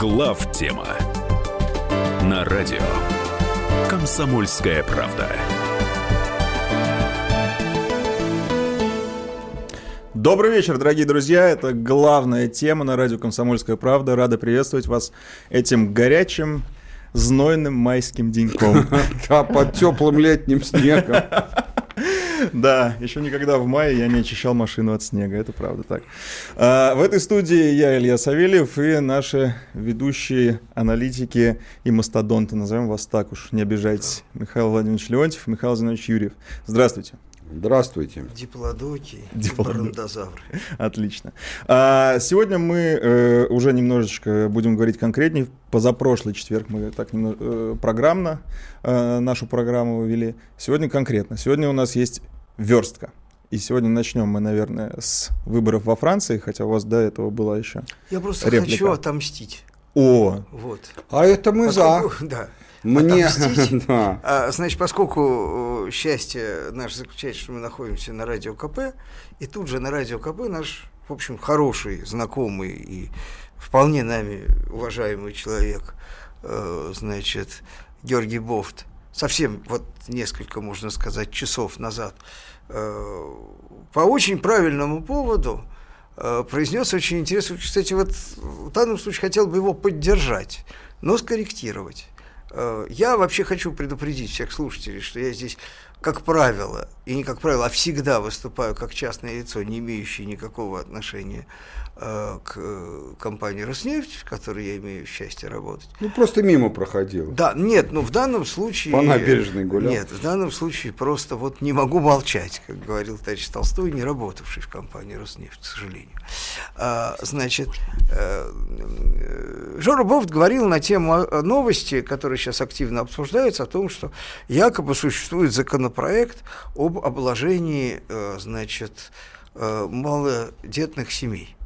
Глав тема на радио Комсомольская правда. Добрый вечер, дорогие друзья. Это главная тема на радио «Комсомольская правда». Рада приветствовать вас этим горячим, знойным майским деньком. Да, под теплым летним снегом. Да, еще никогда в мае я не очищал машину от снега, это правда так. А, в этой студии я, Илья Савельев, и наши ведущие аналитики и мастодонты, назовем вас так уж, не обижайтесь. Михаил Владимирович Леонтьев, Михаил Зинович Юрьев. Здравствуйте. Здравствуйте. Диплодоки, барандозавры. Отлично. А, сегодня мы э, уже немножечко будем говорить конкретнее. Позапрошлый четверг мы так немного э, программно э, нашу программу вели. Сегодня конкретно. Сегодня у нас есть верстка. И сегодня начнем мы, наверное, с выборов во Франции, хотя у вас до этого была еще. Я просто Реплика. хочу отомстить. О, Вот. А это мы за. Поскольку- Да. Мне, Отомстить. да. А, значит, поскольку э, счастье наше заключается, что мы находимся на радио КП, и тут же на радио КП наш, в общем, хороший, знакомый и вполне нами уважаемый человек, э, значит, Георгий Бофт, совсем вот несколько, можно сказать, часов назад, э, по очень правильному поводу произнес очень интересно. Кстати, вот в данном случае хотел бы его поддержать, но скорректировать. Э, Я вообще хочу предупредить всех слушателей, что я здесь, как правило, и не как правило, а всегда выступаю как частное лицо, не имеющее никакого отношения к э, компании «Роснефть», в которой я имею счастье работать. Ну, просто мимо проходил. Да, нет, ну в данном случае... По набережной гулял? Нет, в данном случае просто вот не могу молчать, как говорил товарищ Толстой, не работавший в компании «Роснефть», к сожалению. А, значит, э, э, Жора Бофт говорил на тему э, новости, которые сейчас активно обсуждаются, о том, что якобы существует законопроект об обложении, э, значит, э, малодетных семей.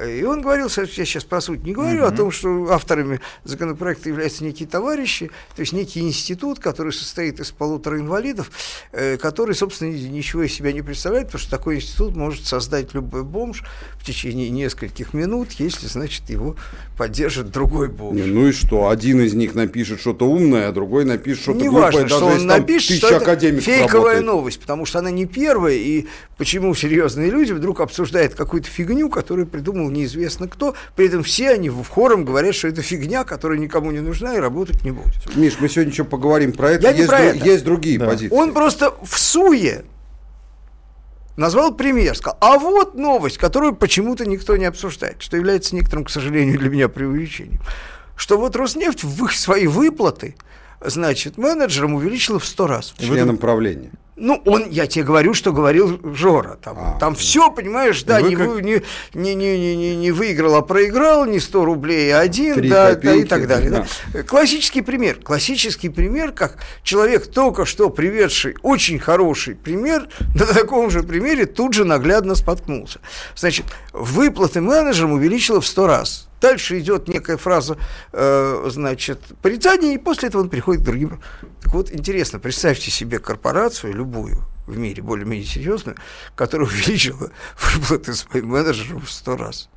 И он говорил, я сейчас по сути не говорю, о том, что авторами законопроекта являются некие товарищи, то есть некий институт, который состоит из полутора инвалидов, э, который, собственно, ни- ничего из себя не представляет, потому что такой институт может создать любой бомж в течение нескольких минут, если, значит, его поддержит другой бомж. Не, ну и что? Один из них напишет что-то умное, а другой напишет что-то глупое, важно, даже что если он там напишет, что это фейковая работает. новость, потому что она не первая, и почему серьезные люди вдруг обсуждают какую-то фигню, которую придумал неизвестно кто, при этом все они в хором говорят, что это фигня, которая никому не нужна и работать не будет. Миш, мы сегодня еще поговорим про это. Я не есть, про дру- это. есть другие Да. позиции. Он просто в суе назвал пример, сказал, а вот новость, которую почему-то никто не обсуждает, что является некоторым, к сожалению, для меня преувеличением, что вот Роснефть в их свои выплаты, значит, менеджерам увеличила в сто раз. членом правления. Ну, он, я тебе говорю, что говорил Жора. Там, А. там все, понимаешь, да, Вы не, как- вы- не, не, не, не, не, выиграл, а проиграл, не 100 рублей, а один, Три да, да, и копейки, так далее. да. да. Классический пример. Классический пример, как человек, только что приведший очень хороший пример, на таком же примере тут же наглядно споткнулся. Значит, выплаты менеджерам увеличила в 100 раз. Дальше идет некая фраза, э, значит, порицания, и после этого он переходит к другим. Так вот, интересно, представьте себе корпорацию, любую в мире, более-менее серьезную, которая увеличила выплаты своим менеджерам в 100 раз.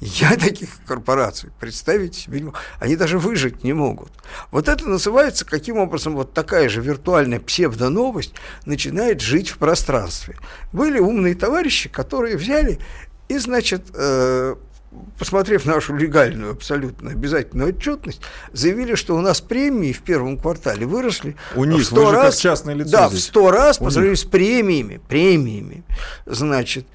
Я таких корпораций представить себе не могу. Они даже выжить не могут. Вот это называется, каким образом вот такая же виртуальная псевдоновость начинает жить в пространстве. Были умные товарищи, которые взяли и, значит, э, посмотрев нашу легальную, абсолютно обязательную отчетность, заявили, что у нас премии в первом квартале выросли У них, в 100 вы же как раз. частное лицо Да, в здесь. 100 раз У по сравнению с премиями, премиями, значит,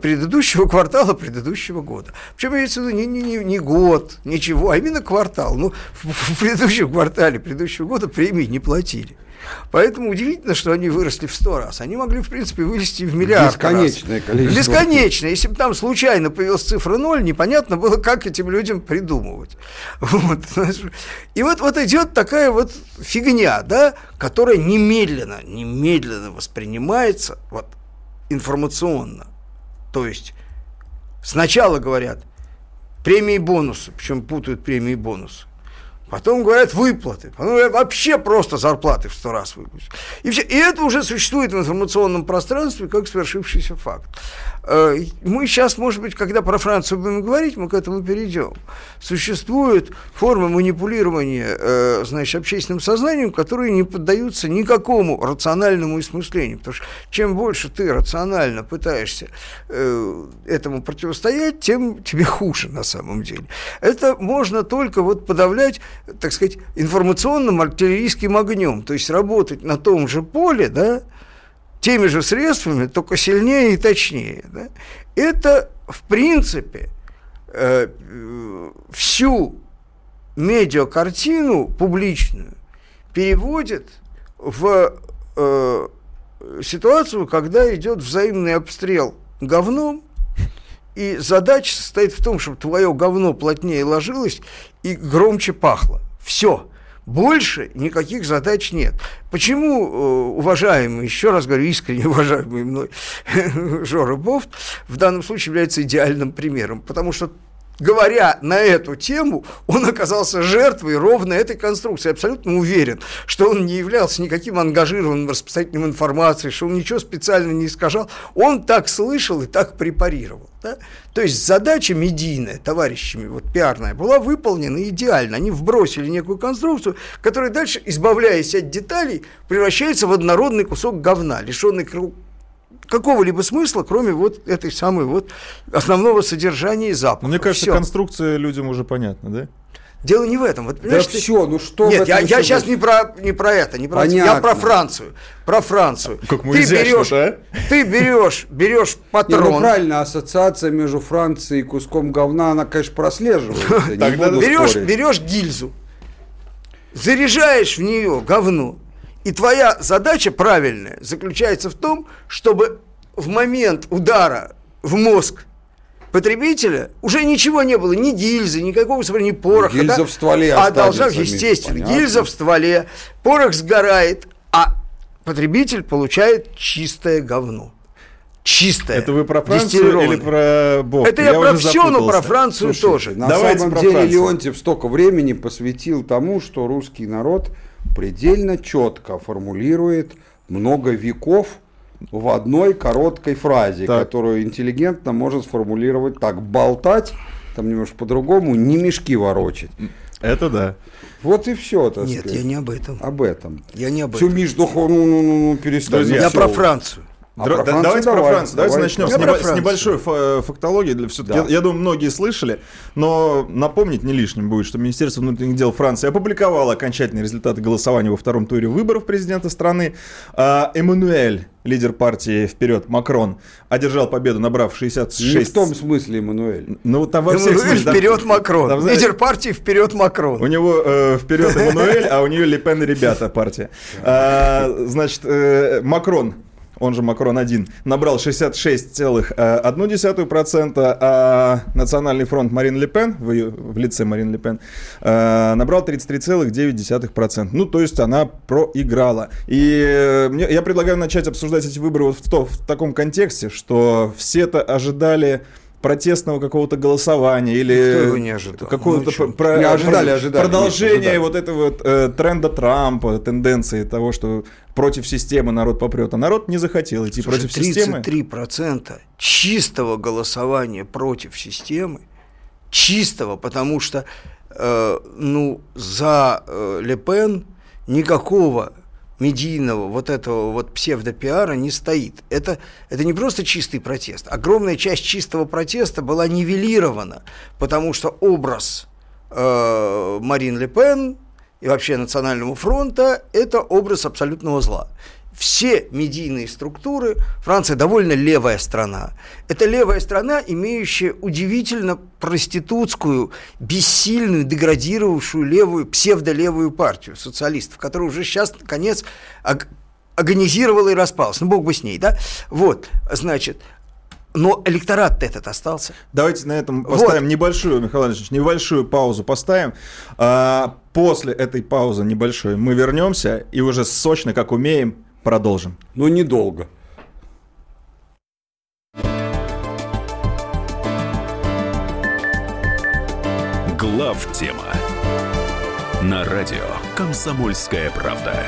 предыдущего квартала предыдущего года. Причем имеется в виду не, не, не, год, ничего, а именно квартал. Ну, в, в предыдущем квартале предыдущего года премии не платили. Поэтому удивительно, что они выросли в 100 раз. Они могли, в принципе, вылезти в миллиард Бесконечное раз. количество. Бесконечно. Если бы там случайно появилась цифра 0, непонятно было, как этим людям придумывать. Вот. И вот, вот идет такая вот фигня, да, которая немедленно, немедленно воспринимается вот, информационно. То есть сначала говорят премии и бонусы, причем путают премии и бонусы. потом говорят выплаты, потом говорят вообще просто зарплаты в сто раз выпустят. И, все. и это уже существует в информационном пространстве как свершившийся факт. Э, мы сейчас, может быть, когда про Францию будем говорить, мы к этому перейдем. Существуют формы манипулирования э, значит, общественным сознанием, которые не поддаются никакому рациональному осмыслению. Потому что чем больше ты рационально пытаешься э, этому противостоять, тем тебе хуже на самом деле. Это можно только вот подавлять, так сказать, информационным артиллерийским огнем. То есть работать на том же поле, да, теми же средствами, только сильнее и точнее. Да? Это, в принципе, э, всю медиакартину публичную переводит в э, ситуацию, когда идет взаимный обстрел говном, и задача состоит в том, чтобы твое говно плотнее ложилось и громче пахло. Все. Больше никаких задач нет. Почему э, уважаемый, еще раз говорю, искренне уважаемый мной Жора Бофт в данном случае является идеальным примером? Потому что говоря на эту тему, он оказался жертвой ровно этой конструкции. Абсолютно уверен, что он не являлся никаким ангажированным распространителем информации, что он ничего специально не искажал. Он так слышал и так препарировал. Да? То есть задача медийная, товарищами, вот пиарная, была выполнена идеально. Они вбросили некую конструкцию, которая дальше, избавляясь от деталей, превращается в однородный кусок говна, лишенный какого-либо смысла, кроме вот этой самой вот основного содержания и запаха. Мне кажется, Всё. конструкция людям уже понятна, да? Дело не в этом. Вот, Да ты- все, ну что Нет, я, я сейчас не про, не про это, не про это. Я Понятно. про Францию. Про Францию. Как мы ты изящно, берешь, да? ты берешь, берешь Не, ну патрон, правильно, ассоциация между Францией и куском говна, она, конечно, прослеживается. не Тогда буду берешь, берешь гильзу, заряжаешь в нее говно, и твоя задача правильная заключается в том, чтобы в момент удара в мозг потребителя уже ничего не было, ни гильзы, никакого ни пороха. Гильза да? в стволе А должна, естественно, понятно. гильза в стволе, порох сгорает, а потребитель получает чистое говно. Чистое. Это вы про Францию или про Бог? Это я, про уже все, но про. Францию Слушай, тоже. На Давайте самом про деле Францию. Леонтьев столько времени посвятил тому, что русский народ предельно четко формулирует много веков в одной короткой фразе, Так. которую интеллигентно может сформулировать так. Болтать, там немножко по-другому, не мешки ворочать. Это да. Вот и все, так Нет, сказать. я не об этом. Об этом. Я не об Все, этом. Да хо- ну, ну, ну, ну, перестань. Друзья, Я всё. про Францию. А Дра- про Францию давайте про давай, Францию. Давайте давай. начнем Я с, про небо- с небольшой фа- фактологии. Для, все-таки, Да. я, я думаю, многие слышали, но напомнить не лишним будет, что Министерство внутренних дел Франции опубликовало окончательные результаты голосования во втором туре выборов президента страны. А, Эммануэль, лидер партии «Вперед», Макрон, одержал победу, набрав 66... Не в том смысле, Эммануэль. Ну, там во всех Эммануэль смыслах. вперед Там, Макрон. знаете, Лидер партии вперед У Макрон. него э, вперед Эммануэль, а у нее Лепен и ребята партия. А, значит, э, Макрон, он же Макрон 1, набрал 66,1%, а Национальный фронт Марин Лепен, в, её- в лице Марин Лепен, э, набрал 33,9%. Ну, то есть она проиграла. И э, мне- я предлагаю начать обсуждать эти выборы вот в, то- в таком контексте, что все-то ожидали протестного какого-то голосования или какого-то Ну, про- Не ожидали, ожидали, продолжение ожидали. вот этого э, тренда Трампа, тенденции того, что против системы народ попрет, а народ не захотел идти Слушай, против системы. 33% чистого голосования против системы, чистого, потому что э, ну, за э, Ле Пен никакого медийного вот этого вот псевдопиара не стоит. Это, это не просто чистый протест. Огромная часть чистого протеста была нивелирована, потому что образ э, Марин Ле Пен и вообще Национального фронта – это образ абсолютного зла. Все медийные структуры, Франция довольно левая страна. Это левая страна, имеющая удивительно проститутскую, бессильную, деградировавшую левую, псевдолевую партию социалистов, которая уже сейчас, наконец, агонизировала и распалась. Ну, бог бы с ней, да? Вот, значит, но электорат этот остался. Давайте на этом Вот. поставим небольшую, Михаил Иванович, небольшую паузу поставим. А, после этой паузы небольшой мы вернемся и уже сочно, как умеем, продолжим. Но недолго. Глав тема На радио «Комсомольская правда».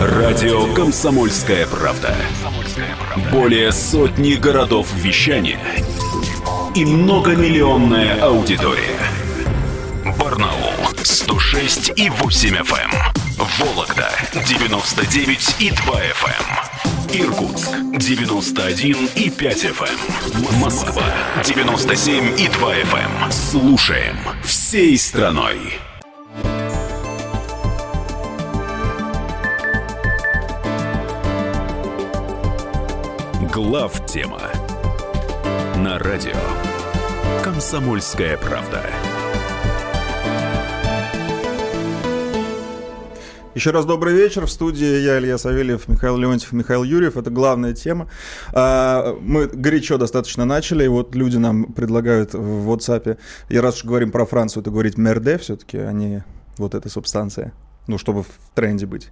Радио «Комсомольская правда». Более сотни городов вещания и многомиллионная аудитория. Барнаул 106 и 8 FM. Эм. Вологда 99 и 2 FM. Эм. Иркутск 91 и 5 FM. Эм. Москва 97 и 2 FM. Слушаем всей страной. Глав тема на радио Комсомольская правда. Еще раз добрый вечер. В студии я, Илья Савельев, Михаил Леонтьев, Михаил Юрьев. Это главная тема. А, мы горячо достаточно начали, и вот люди нам предлагают в WhatsApp, и раз уж говорим про Францию, то говорить мерде все-таки, а не вот эта субстанция. Ну, чтобы в тренде быть.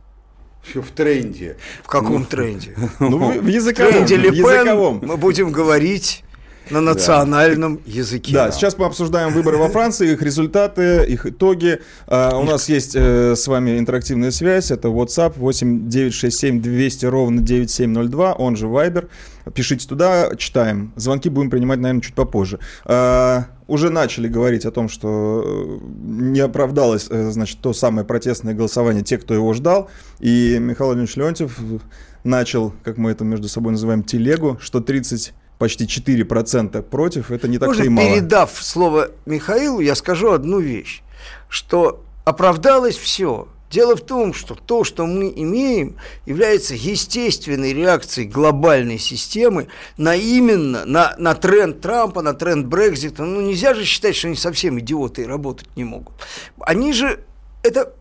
Все в тренде. В каком ну, тренде? Ну, в языковом. В тренде Лепен мы будем говорить на национальном да. языке. Да, сейчас мы обсуждаем выборы во Франции, их результаты, их итоги. А, у нас есть э, с вами интерактивная связь. Это WhatsApp 8 967 200 ровно 9702, он же Viber. Пишите туда, читаем. Звонки будем принимать, наверное, чуть попозже. А, уже начали говорить о том, что э, не оправдалось, э, значит, то самое протестное голосование, те, кто его ждал. И Михаил Владимирович Леонтьев начал, как мы это между собой называем, телегу, что 30 почти 4% против, это не так Можно, и мало. передав слово Михаилу, я скажу одну вещь, что оправдалось все. Дело в том, что то, что мы имеем, является естественной реакцией глобальной системы на именно, на, на тренд Трампа, на тренд Брекзита. Ну, нельзя же считать, что они совсем идиоты и работать не могут. Они же, это,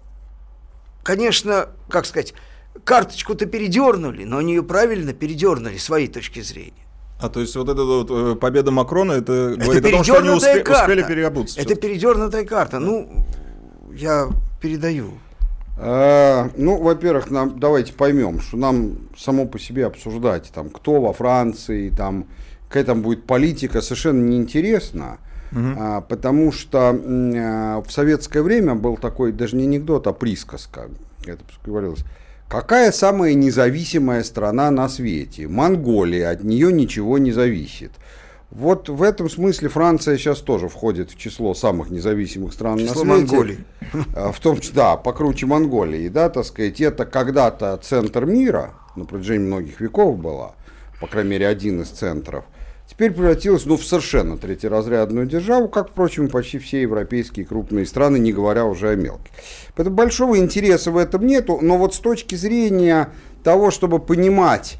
конечно, как сказать, карточку-то передернули, но они ее правильно передернули, своей точки зрения. А то есть вот эта вот э, победа Макрона, это, это говорит о том, что они успе- карта. успели переобуться. Это передернутая карта. Ну, я передаю. А, ну, во-первых, нам давайте поймем, что нам само по себе обсуждать, там, кто во Франции, там, какая там будет политика, совершенно неинтересно. Угу. А, потому что а, в советское время был такой даже не анекдот, а присказка. Это говорилось. Какая самая независимая страна на свете? Монголия, от нее ничего не зависит. Вот в этом смысле Франция сейчас тоже входит в число самых независимых стран число на свете. Монголии. А, в том числе, да, покруче Монголии, да, так сказать, это когда-то центр мира, на протяжении многих веков была, по крайней мере, один из центров теперь превратилась ну, в совершенно третьеразрядную державу, как, впрочем, почти все европейские крупные страны, не говоря уже о мелких. Поэтому большого интереса в этом нету, но вот с точки зрения того, чтобы понимать,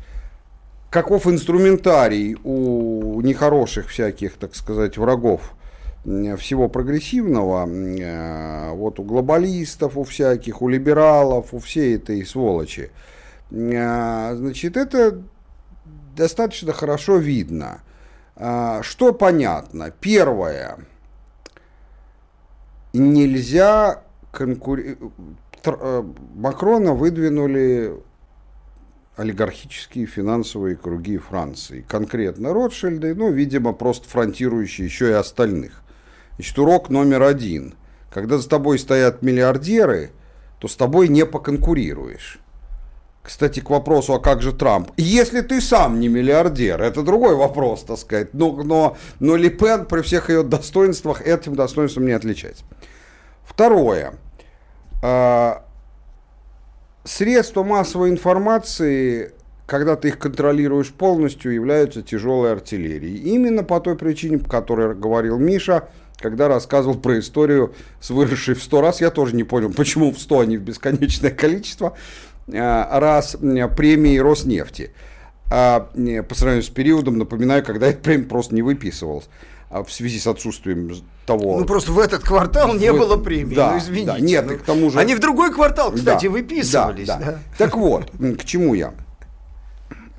каков инструментарий у нехороших всяких, так сказать, врагов всего прогрессивного, э, вот у глобалистов, у всяких, у либералов, у всей этой сволочи, э, значит, это достаточно хорошо видно – что понятно? Первое. Нельзя конкурировать. Э, Макрона выдвинули олигархические финансовые круги Франции. Конкретно Ротшильды, ну, видимо, просто фронтирующие еще и остальных. Значит, урок номер один. Когда за тобой стоят миллиардеры, то с тобой не поконкурируешь. Кстати, к вопросу, а как же Трамп? Если ты сам не миллиардер, это другой вопрос, так сказать. Но, но, но Ли Пен при всех ее достоинствах этим достоинством не отличается. Второе. А, средства массовой информации, когда ты их контролируешь полностью, являются тяжелой артиллерией. Именно по той причине, по которой говорил Миша, когда рассказывал про историю с выросшей в сто раз. Я тоже не понял, почему в сто, а не в бесконечное количество. Э, раз премии Роснефти. А по сравнению с периодом, напоминаю, когда эта премия просто не выписывалась а в связи с отсутствием того... Ну, просто в этот квартал не в... было премии, да, ну, извините. Да, нет, ну, к тому же... Они в другой квартал, кстати, да, выписывались. Да, да. Да. Так вот, к чему я?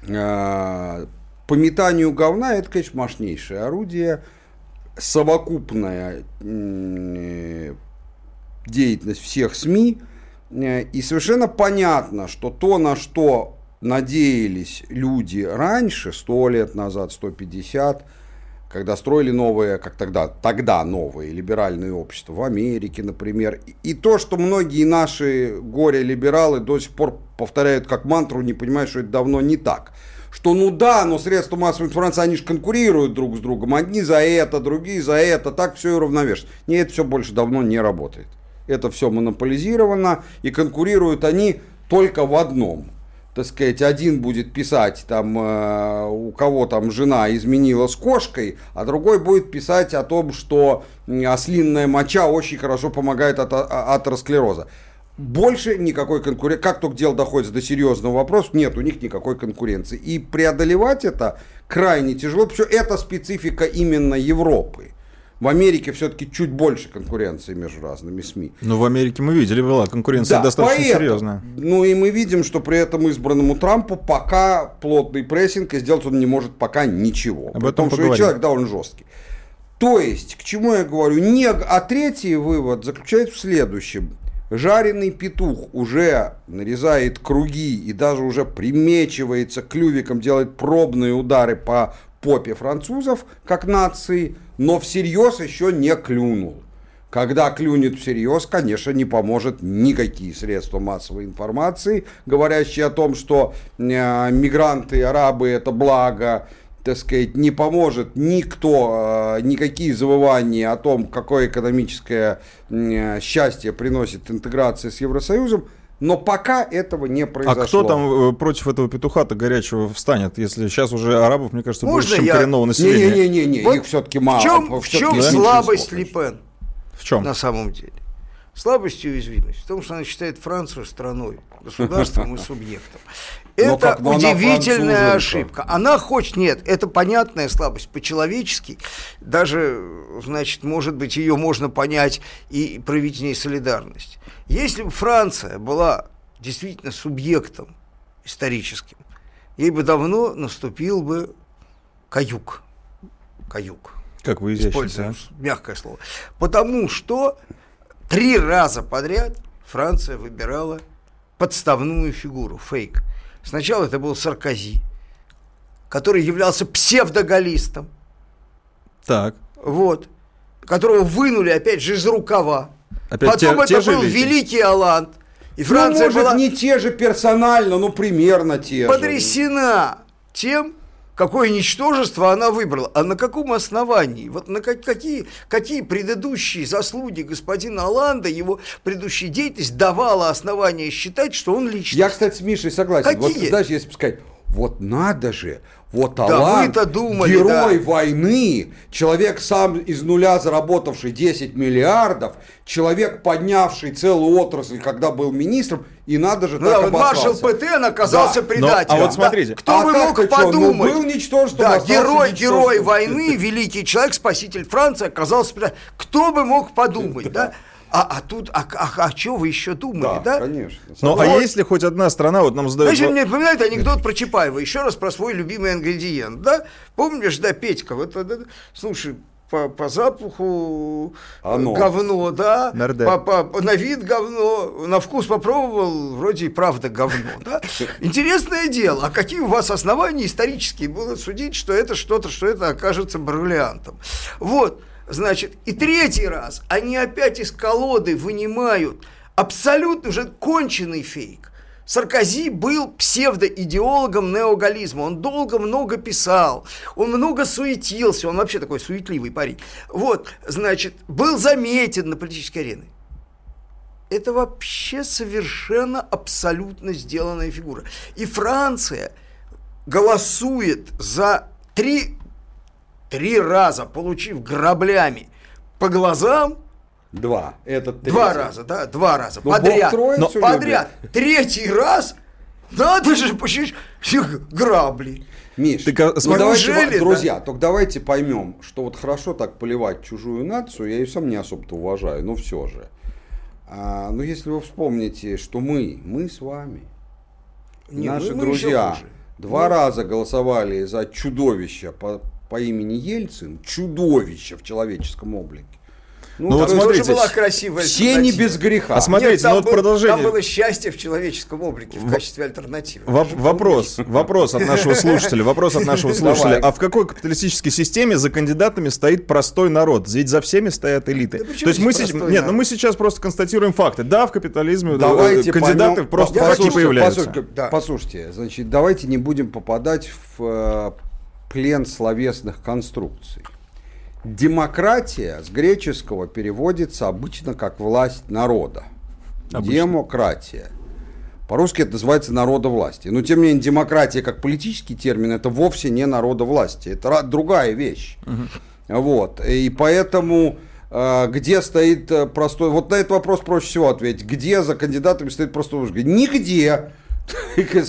А, по метанию говна это, конечно, мощнейшее орудие, совокупная деятельность всех СМИ – Э, и совершенно понятно, что то, на что надеялись люди раньше, 100 лет назад, 150, когда строили новые, как тогда, тогда новые либеральные общества в Америке, например. И, то, что многие наши горе-либералы до сих пор повторяют как мантру, не понимают, что это давно не так. Что ну да, но средства массовой информации, они же конкурируют друг с другом. Одни за это, другие за это, так все и уравновешено. Нет, это все больше давно не работает. Это все монополизировано, и конкурируют они только в одном – так сказать, один будет писать, там, э, у кого там жена изменила с кошкой, а другой будет писать о том, что ослинная моча очень хорошо помогает от а, атеросклероза. Больше никакой конкуренции. Как только дело доходит до серьезного вопроса, нет у них никакой конкуренции. И преодолевать это крайне тяжело, потому что это специфика именно Европы. В Америке все-таки чуть больше конкуренции между разными СМИ. Но в Америке мы видели, была конкуренция да, достаточно поэтому, серьезная. Ну и мы видим, что при этом избранному Трампу пока плотный прессинг, и сделать он не может пока ничего. Об этом том, что человек довольно жесткий. То есть, к чему я говорю? Не, а третий вывод заключается в следующем. Жареный петух уже нарезает круги и даже уже примечивается клювиком, делает пробные удары по попе французов, как нации, но всерьез еще не клюнул. Когда клюнет всерьез, конечно, не поможет никакие средства массовой информации, говорящие о том, что э, мигранты арабы это благо, так сказать, не поможет никто, э, никакие завывания о том, какое экономическое э, счастье приносит интеграция с Евросоюзом, но пока этого не произошло. А кто там э, против этого петуха-то горячего встанет, если сейчас уже арабов, мне кажется, Можно больше, чем я... коренного населения? Не-не-не, вот их все-таки мало. В чем, в чем слабость Липен? В чем? На самом деле. Слабость и уязвимость в том, что она считает Францию страной, государством и субъектом. Это но удивительная она ошибка. Она хочет, нет, это понятная слабость по-человечески. Даже, значит, может быть, ее можно понять и проявить в ней солидарность. Если бы Франция была действительно субъектом историческим, ей бы давно наступил бы каюк. Каюк. Как вы изящно, а? мягкое слово. Потому что три раза подряд Франция выбирала подставную фигуру, фейк. Сначала это был Саркози, который являлся псевдогалистом. Так. Вот. Которого вынули, опять же, из рукава. Опять Потом те, это те был люди. великий Аланд. И ну, Франция ну, может, была... не те же персонально, но примерно те потрясена же. тем, какое ничтожество она выбрала. А на каком основании? Вот на какие, какие предыдущие заслуги господина Аланда, его предыдущая деятельность давала основания считать, что он личность? Я, кстати, с Мишей согласен. Какие? Вот, знаешь, если сказать, вот надо же, вот талант, да думали, герой да. войны, человек сам из нуля заработавший 10 миллиардов, человек, поднявший целую отрасль, когда был министром, и надо же ну, так да, Маршал Петен оказался да. предателем. Но, а вот смотрите. Да. Кто а бы мог ну, подумать? Ну, был ничтожеством. Да, герой, герой войны, великий человек, спаситель Франции оказался предателем. Кто бы мог подумать, да? А, а тут, а, а, а что вы еще думали, да? Да, конечно. Ну, а если хоть одна страна, вот нам задают... Значит, мне напоминает анекдот про Чапаева, еще раз про свой любимый ингредиент, да? Помнишь, да, Петька, вот, вот, вот слушай, по, по запаху Оно. говно, да, по, по, на вид говно, на вкус попробовал, вроде и правда говно, да. Интересное дело, а какие у вас основания исторические было судить, что это что-то, что это окажется бриллиантом? Вот. Значит, и третий раз они опять из колоды вынимают абсолютно уже конченый фейк. Саркози был псевдоидеологом неогализма. Он долго много писал, он много суетился, он вообще такой суетливый парень. Вот, значит, был заметен на политической арене. Это вообще совершенно абсолютно сделанная фигура. И Франция голосует за три три раза получив граблями по глазам, Два. Это третий. Два раза, да, два раза. Но ну, подряд. Но подряд. Любит. Третий раз надо же почти грабли. Миш, так, а, ну давайте, друзья, да? только давайте поймем, что вот хорошо так поливать чужую нацию, я ее сам не особо-то уважаю, но все же. А, но если вы вспомните, что мы, мы с вами, не, наши мы, друзья, два ну, раза голосовали за чудовище по, по имени Ельцин, чудовище в человеческом облике. Ну, Ну, вот смотрите, была красивая Все не без греха. А смотрите, Нет, там ну вот был- продолжение. Там было счастье в человеческом облике в качестве альтернативы. Же вопрос, вопрос от нашего слушателя, вопрос от нашего слушателя. А в какой капиталистической системе за кандидатами стоит простой народ? Ведь за всеми стоят элиты. Да То есть мы сейчас, нет, ну мы сейчас просто констатируем факты. Да, в капитализме э, Давайте кандидаты поймем- просто послушайте, появляются. послушайте, Да. послушайте, значит, давайте не будем попадать в э, плен словесных конструкций. Демократия с греческого переводится обычно как власть народа. Демократия. По-русски это называется народовластие. Но тем не менее, демократия как политический термин это вовсе не народовластие. Это другая вещь. Вот. И поэтому э, где стоит э, простой... Вот на этот вопрос проще всего ответить. Где за кандидатами стоит простой мужик? Нигде.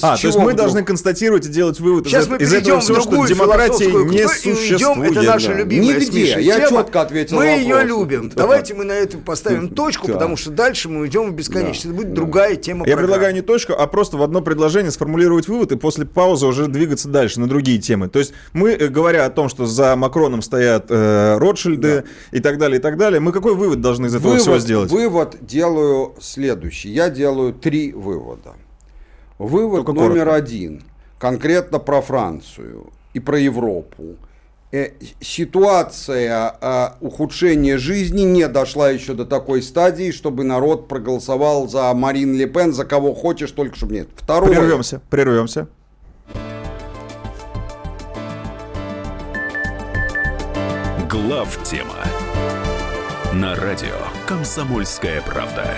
А, то есть мы должны констатировать и делать вывод Сейчас из, мы из этого в всего, что демократии не существует. Это наша любимая Нигде. Я четко ответил Мы ее любим. Да. Давайте мы на этом поставим точку, потому что дальше мы уйдем в бесконечность. Это будет другая тема Я предлагаю не точку, а просто в одно предложение сформулировать вывод и после паузы уже двигаться дальше на другие темы. То есть мы, э, говоря о том, что за Макроном стоят э, Ротшильды и так далее, и так далее, мы какой вывод должны из этого всего сделать? Вывод делаю следующий. Я делаю три вывода. Вывод Только номер коротко. один. Конкретно про Францию и про Европу. Э, ситуация э, ухудшения жизни не дошла еще до такой стадии, чтобы народ проголосовал за Марин Ле Пен, за кого хочешь, только чтобы нет. Второе. Прервемся, прервемся. Глав тема на радио Комсомольская правда.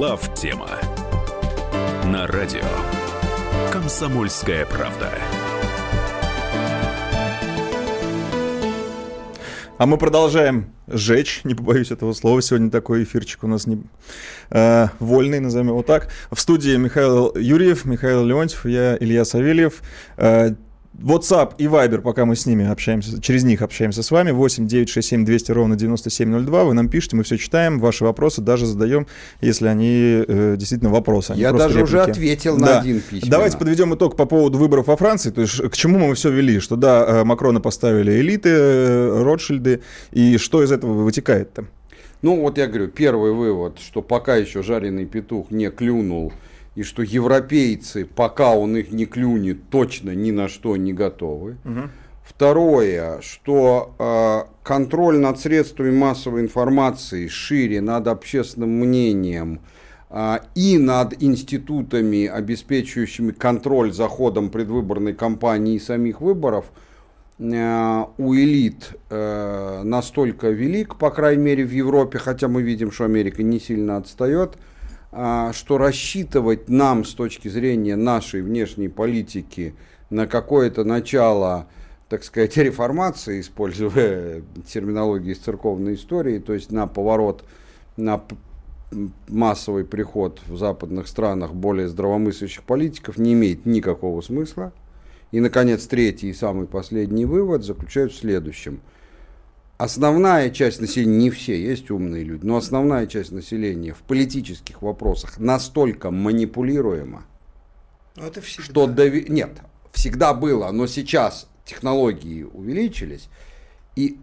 Глав тема на радио Комсомольская правда. А мы продолжаем жечь, не побоюсь этого слова. Сегодня такой эфирчик у нас не э, вольный, назовем его так. В студии Михаил Юрьев, Михаил Леонтьев, я Илья Савельев. Э, WhatsApp и Viber, пока мы с ними общаемся, через них общаемся с вами, 8 967 200 ровно 9702, вы нам пишете, мы все читаем, ваши вопросы даже задаем, если они э, действительно вопросы. а Я даже уже реплики. ответил на Да. один письменно. Давайте подведем итог по поводу выборов во Франции, то есть к чему мы все вели, что да, э, Макрона поставили элиты, э, Ротшильды, и что из этого вытекает-то? Ну, вот я говорю, первый вывод, что пока еще жареный петух не клюнул, и что европейцы, пока он их не клюнет, точно ни на что не готовы. Второе, что э, контроль над средствами массовой информации шире над общественным мнением э, и над институтами, обеспечивающими контроль за ходом предвыборной кампании и самих выборов, э, у элит э, настолько велик, по крайней мере в Европе, хотя мы видим, что Америка не сильно отстает, что рассчитывать нам с точки зрения нашей внешней политики на какое-то начало, так сказать, реформации, используя терминологию из церковной истории, то есть на поворот, на массовый приход в западных странах более здравомыслящих политиков не имеет никакого смысла. И, наконец, третий и самый последний вывод заключается в следующем. Основная часть населения, не все, есть умные люди, но основная часть населения в политических вопросах настолько манипулируема, Ну, это всегда. что дови... нет, всегда было, но сейчас технологии увеличились, и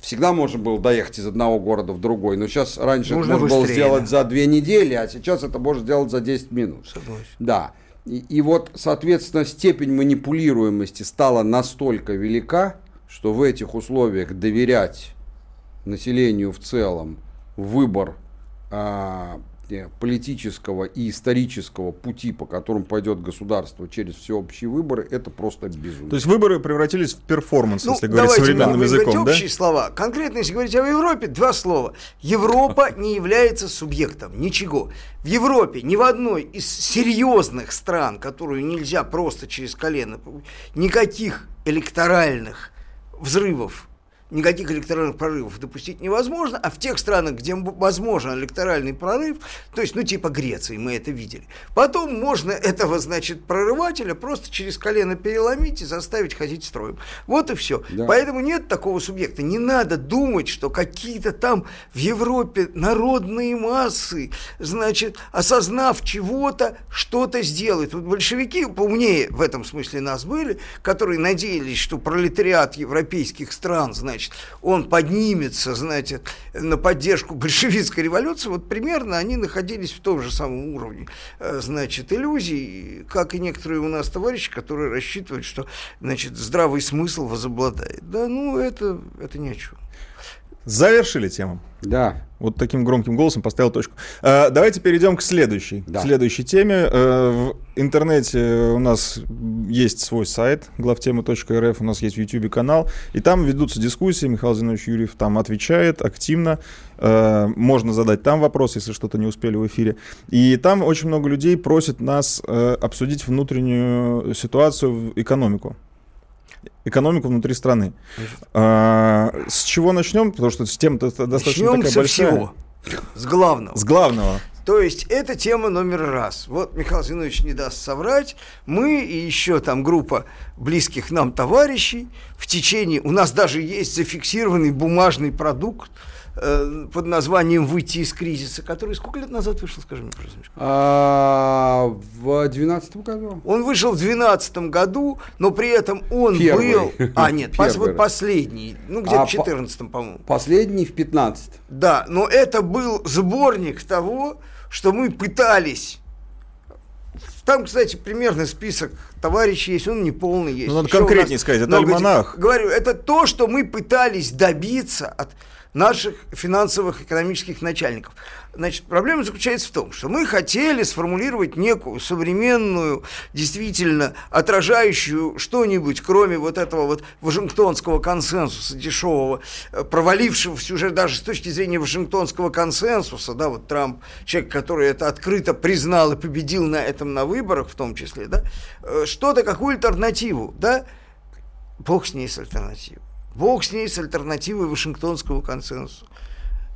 всегда можно было доехать из одного города в другой, но сейчас раньше Нужно это можно было быстрее, сделать да. за две недели, а сейчас это можно сделать за 10 минут. Согласен. Да. И, и вот, соответственно, степень манипулируемости стала настолько велика, что в этих условиях доверять населению в целом выбор а, э, политического и исторического пути, по которому пойдет государство через всеобщие выборы, это просто безумие. То есть выборы превратились в перформанс, Ну, если говорить современным будем языком, да? общие слова. Конкретно, если говорить о Европе, два слова. Европа не является субъектом ничего. В Европе ни в одной из серьезных стран, которую нельзя просто через колено, никаких электоральных взрывов никаких электоральных прорывов допустить невозможно, а в тех странах, где возможен электоральный прорыв, то есть, ну, типа Греции, мы это видели, потом можно этого, значит, прорывателя просто через колено переломить и заставить ходить строем. Вот и все. Да. Поэтому нет такого субъекта. Не надо думать, что какие-то там в Европе народные массы, значит, осознав чего-то, что-то сделают. Вот большевики поумнее в этом смысле нас были, которые надеялись, что пролетариат европейских стран, значит, он поднимется, знаете, на поддержку большевистской революции, вот примерно они находились в том же самом уровне, э, значит, иллюзий, как и некоторые у нас товарищи, которые рассчитывают, что, значит, здравый смысл возобладает. Да, ну, это, это ни о чем. Завершили тему. Да. Вот таким громким голосом поставил точку. Э, давайте перейдем к следующей, Да. к следующей теме. Э, в интернете у нас есть свой сайт главтема.рф, у нас есть в YouTube канал, и там ведутся дискуссии. Михаил Зинович Юрьев там отвечает активно. Э, можно задать там вопрос, если что-то не успели в эфире. И там очень много людей просит нас э, обсудить внутреннюю ситуацию в экономику. Экономику внутри страны. А, с чего начнем? Потому что тема-то достаточно Начнем такая большая. всего, с главного. С главного. То есть это тема номер раз. Вот Михаил Зинович не даст соврать. Мы и еще там группа близких нам товарищей в течение... У нас даже есть зафиксированный бумажный продукт э, под названием «Выйти из кризиса», который сколько лет назад вышел, скажи мне, пожалуйста. А, в двенадцатом году? Он вышел в 2012 году, но при этом он Первый. был... А, нет, пос- вот последний, ну где-то А в 2014, по-моему. Последний в 15 Да, но это был сборник того, что мы пытались. Там, кстати, примерный список товарищей есть, он не полный есть. Ну, надо Еще конкретнее сказать, это альманах. Говорю, это то, что мы пытались добиться от наших финансовых экономических начальников. Значит, проблема заключается в том, что мы хотели сформулировать некую современную, действительно отражающую что-нибудь, кроме вот этого вот Вашингтонского консенсуса дешевого, э, провалившегося уже даже с точки зрения Вашингтонского консенсуса, да, вот Трамп, человек, который это открыто признал и победил на этом на выборах в том числе, да, э, что-то, какую альтернативу, да, Бог с ней с альтернативой. Бог с ней с альтернативой Вашингтонского консенсуса.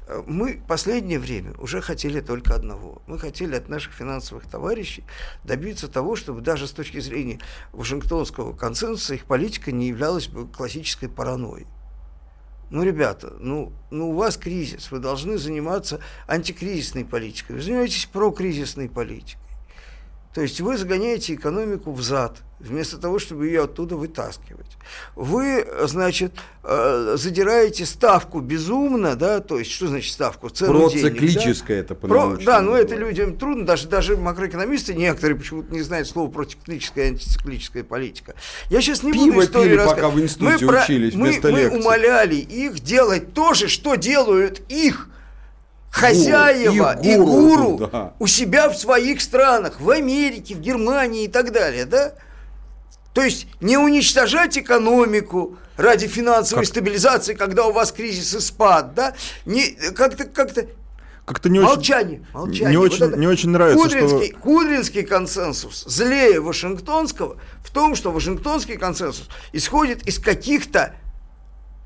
Э, Мы последнее время уже хотели только одного. Мы хотели от наших финансовых товарищей добиться того, чтобы даже с точки зрения Вашингтонского консенсуса их политика не являлась бы классической паранойей. Ну, ребята, ну, ну у вас кризис, вы должны заниматься антикризисной политикой, вы занимаетесь прокризисной политикой. То есть вы загоняете экономику в зад, вместо того, чтобы ее оттуда вытаскивать. Вы, значит, э, задираете ставку безумно, да, то есть что значит ставку? Цену денег, да? Проциклическое это Про- по-научному да, но это людям трудно, даже, даже макроэкономисты некоторые почему-то не знают слова проциклическая и антициклическая политика. Я сейчас не Пиво буду историю пили, пока рассказывать. в институте мы про- учились мы, вместо мы лекций. умоляли их делать то же, что делают их хозяева и гуру, гуру да. у себя в своих странах, в Америке, в Германии и так далее, да? То есть не уничтожать экономику ради финансовой стабилизации, когда у вас кризис и спад, да? Не, как-то, как-то Как-то не очень... молчание, молчание. не Вот очень- это не очень нравится, Кудринский, что- Кудринский консенсус злее Вашингтонского в том, что Вашингтонский консенсус исходит из каких-то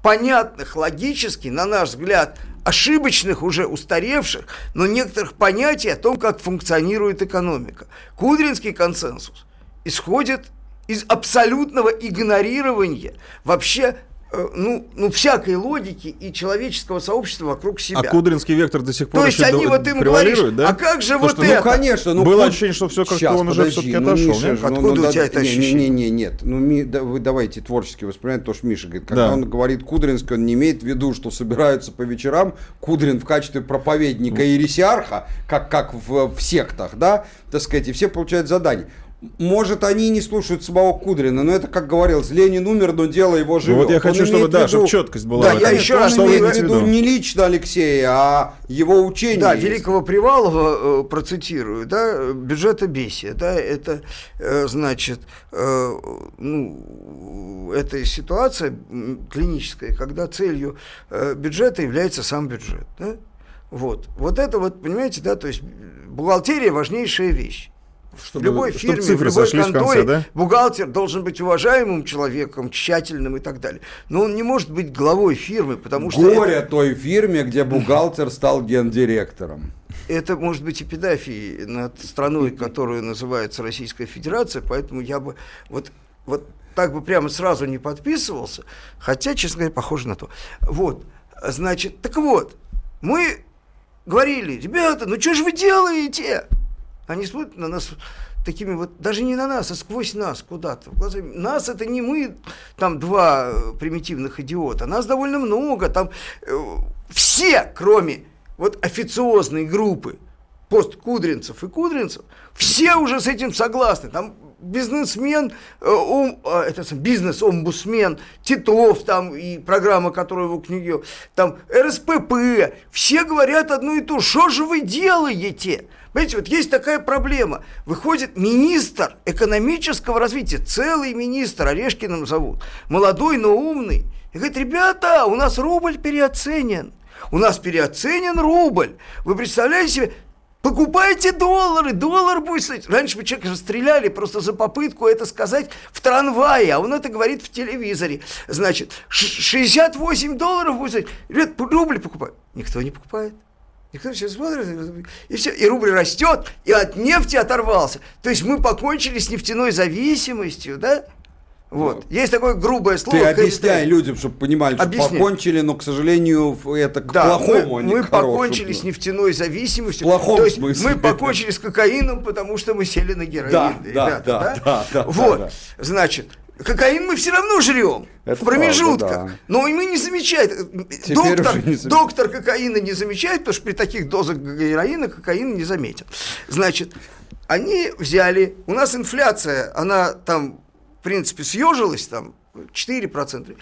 понятных, логически, на наш взгляд, ошибочных, уже устаревших, но некоторых понятий о том, как функционирует экономика. Кудринский консенсус исходит из абсолютного игнорирования вообще ну, ну, всякой логики и человеческого сообщества вокруг себя. А Кудринский вектор до сих пор То есть они вот им говоришь, да? а как же Потому вот что, это? Ну, конечно. Ну, Было Куд- ощущение, что всё как-то он уже всё-таки ну, отошел, Миша нет? же, ну, Откуда ну, у тебя да- это не, ощущение? Не, не, нет. Ну, ми- да, вы давайте творчески воспринимать то, что Миша говорит. Когда Да. он говорит Кудринский, он не имеет в виду, что собираются по вечерам Кудрин в качестве проповедника и ересиарха, как, как в, в сектах, да, так сказать, и все получают задание. Может, они не слушают самого Кудрина, но это, как говорилось, Ленин умер, но дело его живет. Ну, вот я Он хочу, чтобы, да, виду- чтобы четкость была. Да, я еще раз имею в виду не лично Алексея, а его учение. Да, есть. великого Привалова э, процитирую, да, бюджетобесие, да, это, э, значит, э, ну, это ситуация клиническая, когда целью бюджета является сам бюджет, да, вот, вот это вот, понимаете, да, то есть бухгалтерия важнейшая вещь. Чтобы- в любой чтобы фирме, в любой сошлись в конце, конторе да? бухгалтер должен быть уважаемым человеком, тщательным и так далее. Но он не может быть главой фирмы, потому что это- Горе той фирме, где бухгалтер стал гендиректором. это может быть эпидафией над страной, которую называется Российская Федерация, поэтому я бы вот, вот так бы прямо сразу не подписывался, хотя, честно говоря, похоже на то. Вот, значит, так вот, мы говорили, ребята, ну что же вы делаете? Они смотрят на нас такими вот, даже не на нас, а сквозь нас куда-то. Нас это не мы, там два э, примитивных идиота, нас довольно много, там э, все, кроме вот официозной группы посткудринцев и кудринцев, все уже с этим согласны. Там бизнесмен, э, ом- а, это сам, бизнес-омбусмен, Титов там и программа, которую его книги, там РСПП, все говорят одно и то, что же вы делаете? Понимаете, вот есть такая проблема. Выходит министр экономического развития, целый министр, Орешкиным зовут, молодой, но умный, и говорит, ребята, у нас рубль переоценен. У нас переоценен рубль. Вы представляете себе, Покупайте доллары, доллар будет стоить. Раньше бы человека расстреляли просто за попытку это сказать в трамвае, а он это говорит в телевизоре. Значит, ш- 68 долларов будет стоить. Ребят, рубль покупают. Никто не покупает. Никто все смотрит, и все, и рубль растет, и от нефти оторвался. То есть мы покончили с нефтяной зависимостью, да? Вот. Есть такое грубое слово. Ты объясняй людям, чтобы понимали, что Объясняй. покончили, но, к сожалению, это к Да, плохому, мы, а не мы к покончили с нефтяной зависимостью. В плохом То есть смысле. мы покончили с кокаином, потому что мы сели на героин. Да, да, ребята, да, да, да, Вот, да, значит, кокаин мы все равно жрем Это в промежутках. правда, да. Но и мы не замечаем. Теперь Доктор, не доктор кокаина не замечает, потому что при таких дозах героина кокаин не заметен. Значит, они взяли, у нас инфляция, она там, в принципе, съежилась, там 4%,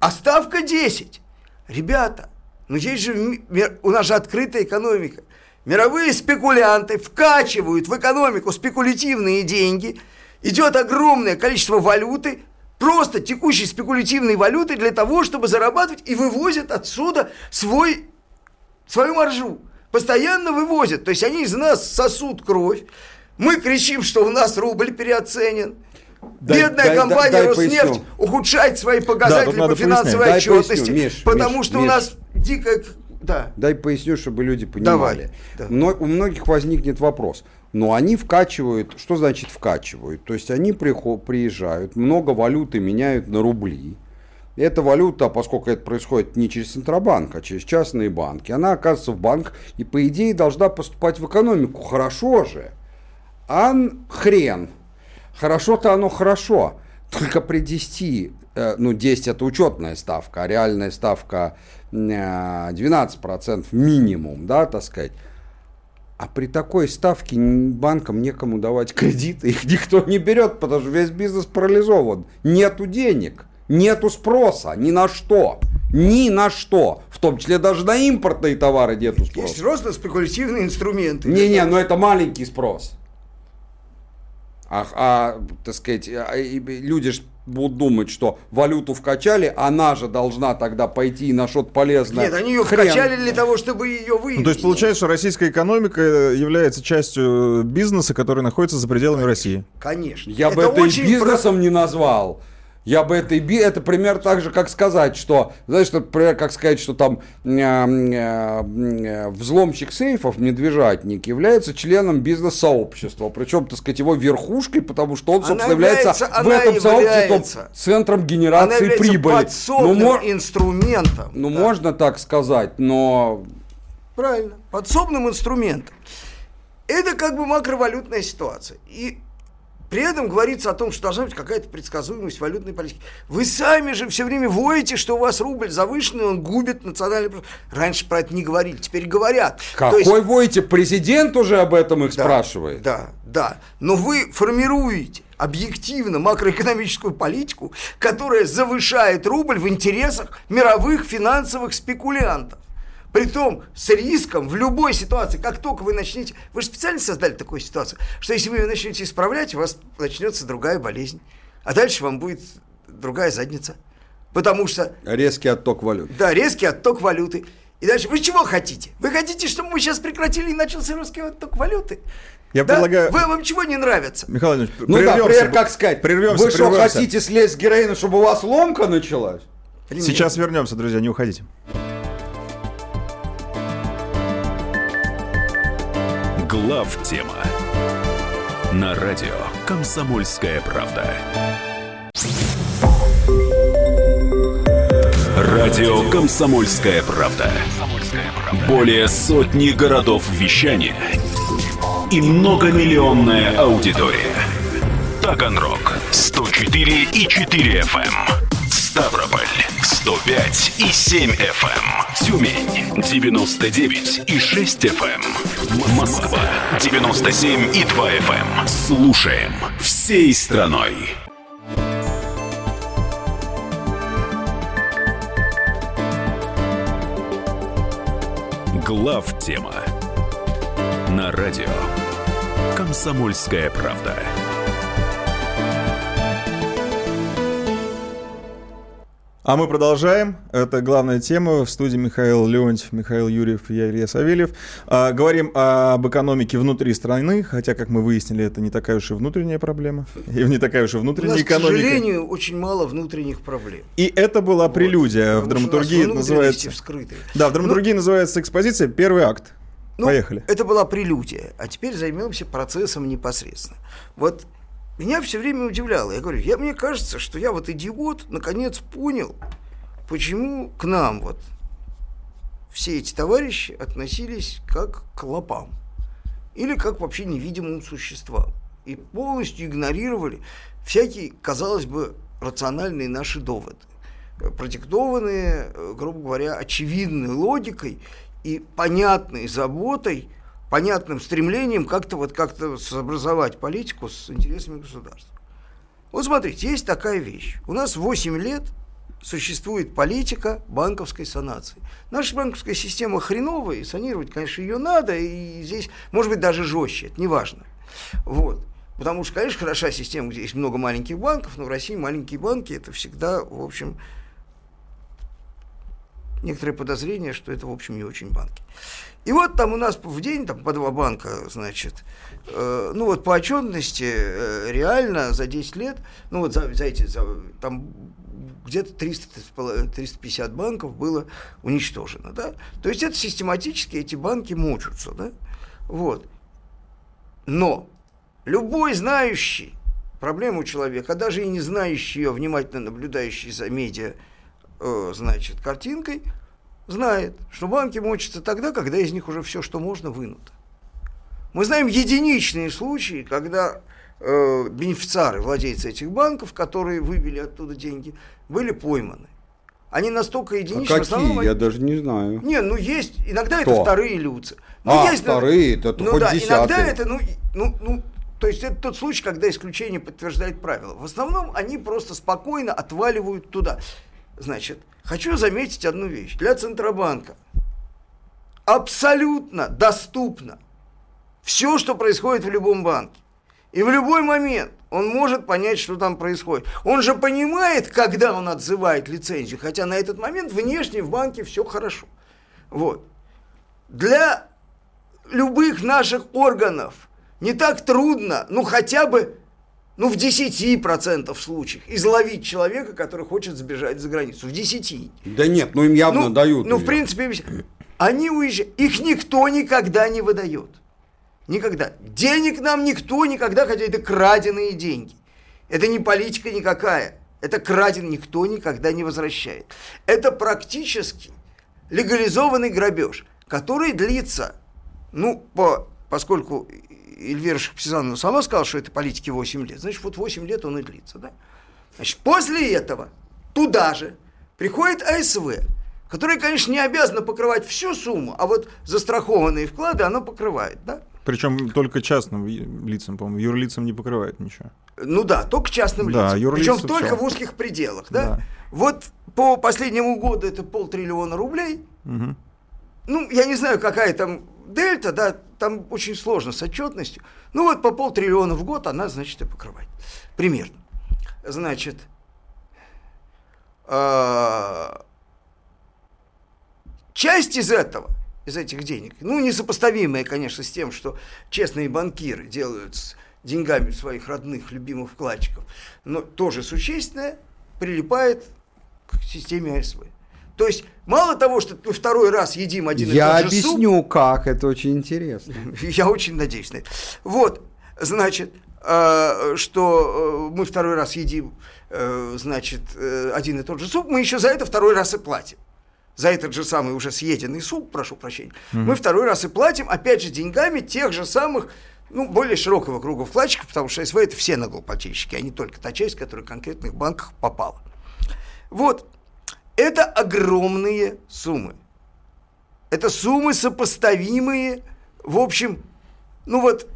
а ставка 10. Ребята, ну есть же, у нас же открытая экономика. Мировые спекулянты вкачивают в экономику спекулятивные деньги, идет огромное количество валюты, просто текущей спекулятивной валюты для того, чтобы зарабатывать и вывозят отсюда свой свою маржу. Постоянно вывозят. То есть они из нас сосут кровь. Мы кричим, что у нас рубль переоценен. Дай- Бедная дай- компания дай Роснефть поясню. ухудшает свои Да, показатели надо по финансовой пояснять. Дай отчетности. Миш, потому Миш, что у Миш. нас дикая... Да. Дай поясню, чтобы люди понимали. Давай, да. Мно- у многих возникнет вопрос. Но они вкачивают, что значит вкачивают? То есть они приезжают, много валюты меняют на рубли. Эта валюта, поскольку это происходит не через Центробанк, а через частные банки, она оказывается в банк и, по идее, должна поступать в экономику. Хорошо же. А н- хрен. Хорошо-то оно хорошо. Только при 10, э, ну 10 это учетная ставка, а реальная ставка э, 12% минимум, да, так сказать. А при такой ставке банкам некому давать кредиты, их никто не берет, потому что весь бизнес парализован. Нету денег, нету спроса ни на что. Ни на что. В том числе даже на импортные товары нету Есть спроса. просто спекулятивные инструменты. Не-не, но это маленький спрос. А, а, так сказать, а, люди ж будут думать, что валюту вкачали, она же должна тогда пойти на что-то полезное. Нет, они ее Хрен. вкачали для того, чтобы ее вывести. Ну, то есть получается, что российская экономика э, является частью бизнеса, который находится за пределами России. Конечно. Я бы это и бизнесом не назвал. Я бы это и би... Это пример так же, как сказать, что, знаешь, что, например, как сказать, что там э, э, взломщик сейфов, медвежатник, является членом бизнес-сообщества. Причем, так сказать, его верхушкой, потому что он, Она собственно, является, является- в она этом сообществе центром Она генерации является прибыли. Ну, мо- инструментом. ну, Да. можно так сказать, но Правильно. Подсобным инструментом. Это как бы макровалютная ситуация. И при этом говорится о том, что должна быть какая-то предсказуемость валютной политики. Вы сами же все время воете, что у вас рубль завышенный, он губит национальный... Раньше про это не говорили, теперь говорят. То какой есть- войте? Президент уже об этом их Да, спрашивает. Да, Да, но вы формируете объективно макроэкономическую политику, которая завышает рубль в интересах мировых финансовых спекулянтов. Притом с риском в любой ситуации, как только вы начнете... Вы же специально создали такую ситуацию, что если вы ее начнете исправлять, у вас начнется другая болезнь. А дальше вам будет другая задница. Потому что... Резкий отток валют. Да, резкий отток валюты. И дальше, вы чего хотите? Вы хотите, чтобы мы сейчас прекратили и начался русский отток валюты? Я да? предлагаю... Вы, вам чего не нравится? Михаил Владимирович, Ну да, например, как сказать, прервемся, вы что, прервемся. хотите слезть с героина, чтобы у вас ломка началась? Сейчас вернемся, друзья, не уходите. Глав тема на радио Комсомольская правда. Радио Комсомольская правда. Более сотни городов вещания и многомиллионная аудитория. Таганрог 104 и 4 FM. Ставрополь 105 и 7 FM. Тюмень 99 и 6 FM. Москва 97 и 2 FM. Слушаем всей страной. Глав тема на радио Комсомольская правда. А мы продолжаем. Это главная тема. В студии Михаил Леонтьев, Михаил Юрьев и я, Илья Савельев. А, говорим об экономике внутри страны, хотя, как мы выяснили, это не такая уж и внутренняя проблема. И не такая уж и У внутренняя нас, к экономика. сожалению, очень мало внутренних проблем. И это была прелюдия. в у нас драматургии это называется... вскрытые. Да, в драматургии называется экспозиция «Первый акт». Ну, Поехали. Это была прелюдия, а теперь займемся процессом непосредственно. Вот меня все время удивляло. Я говорю, я, мне кажется, что я вот идиот, наконец понял, почему к нам вот все эти товарищи относились как к лопам. Или как вообще невидимым существам. И полностью игнорировали всякие, казалось бы, рациональные наши доводы продиктованные, э, грубо говоря, очевидной логикой и понятной заботой, понятным стремлением как-то вот как-то сообразовать политику с интересами государства. Вот смотрите, есть такая вещь. У нас 8 лет существует политика банковской санации. Наша банковская система хреновая, и санировать, конечно, ее надо, и здесь, может быть, даже жестче, это не важно. Вот. Потому что, конечно, хороша система, где есть много маленьких банков, но в России маленькие банки это всегда, в общем, некоторые подозрения, что это, в общем, не очень банки. И вот там у нас в день там, по два банка, значит, э, ну вот по отчетности э, реально за 10 лет, ну вот за, за эти, за, там где-то 300, 350 банков было уничтожено, да. То есть это систематически эти банки мучаются, да. Вот. Но любой знающий проблему человека, а даже и не знающий ее, внимательно наблюдающий за медиа, э, значит, картинкой, знает, что банки мочатся тогда, когда из них уже все, что можно, вынуто. Мы знаем единичные случаи, когда э, бенефициары, владельцы этих банков, которые выбили оттуда деньги, были пойманы. Они настолько А единичны, в какие? основном... Я они- даже не знаю. Не, ну есть, иногда Кто? это вторые лица. Ну, А, есть, ну, вторые, это ну хоть да, иногда десятые. это, ну, ну, ну, то есть это тот случай, когда исключение подтверждает правило. В основном они просто спокойно отваливают туда. Значит, хочу заметить одну вещь. Для Центробанка абсолютно доступно все, что происходит в любом банке. И в любой момент он может понять, что там происходит. Он же понимает, когда он отзывает лицензию, хотя на этот момент внешне в банке все хорошо. Вот. Для любых наших органов не так трудно, ну хотя бы ну, в 10% случаях изловить человека, который хочет сбежать за границу. В 10. Да нет, ну им явно ну, дают. Ну, в её. принципе, они уезжают. Их никто никогда не выдает. Никогда. Денег нам никто никогда, хотя это краденые деньги. Это не политика никакая. Это краден, никто никогда не возвращает. Это практически легализованный грабеж, который длится, ну, по, поскольку Эльвира Шахпсизановна сама сказала, что это политики 8 лет, значит, вот 8 лет он и длится, да? Значит, после этого туда же приходит АСВ, которая, конечно, не обязана покрывать всю сумму, а вот застрахованные вклады она покрывает, да? Причем только частным лицам, по-моему, юрлицам не покрывает ничего. Ну да, только частным Да, лицам. Причем только всё. в узких пределах, да? Да. Вот по последнему году это полтриллиона рублей. Мгм. Ну, я не знаю, какая там дельта, да, там очень сложно с отчетностью. Ну вот по полтриллиона в год она, значит, и покрывает. Примерно. Значит, а, часть из этого, из этих денег, ну, несопоставимая, конечно, с тем, что честные банкиры делают с деньгами своих родных, любимых вкладчиков, но тоже существенная, прилипает к системе АСВ. То есть, мало того, что мы второй раз едим один Я и тот же суп, объясню, как, это очень интересно. я очень надеюсь на это. Вот, значит, э, что э, мы второй раз едим, э, значит, один и тот же суп, мы еще за это второй раз и платим. За этот же самый уже съеденный суп, прошу прощения, мы второй раз и платим, опять же, деньгами тех же самых, ну, более широкого круга вкладчиков, потому что СВ это все налогоплательщики, а не только та часть, которая в конкретных банках попала. Вот, это огромные суммы. Это суммы сопоставимые, в общем, ну вот,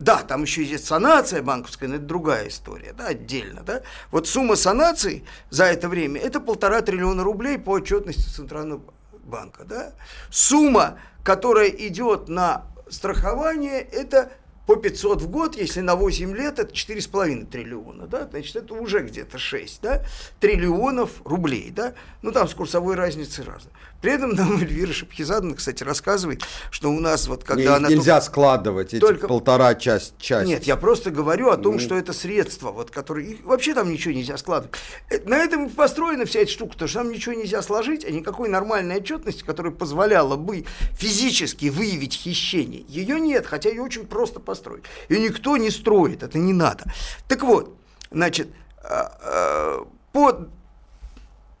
да, там еще есть санация банковская, но это другая история, да, отдельно, да. Вот сумма санации за это время – это полтора триллиона рублей по отчетности Центрального банка, да. Сумма, которая идет на страхование, это по 500 в год, если на 8 лет, это 4,5 триллиона, да, значит, это уже где-то 6, да, триллионов рублей, да, ну, там с курсовой разницей разно. При этом нам Эльвира Шапхизадовна, кстати, рассказывает, что у нас вот когда Их она... нельзя складывать, эти только- полтора часть, часть. Нет, я просто говорю о том, Ну. что это средства, вот, которые... их вообще там ничего нельзя складывать. Э, На этом и построена вся эта штука, потому что там ничего нельзя сложить, а никакой нормальной отчетности, которая позволяла бы физически выявить хищение, ее нет, хотя ее очень просто построить. Ее никто не строит, это не надо. Так вот, значит, а, а, по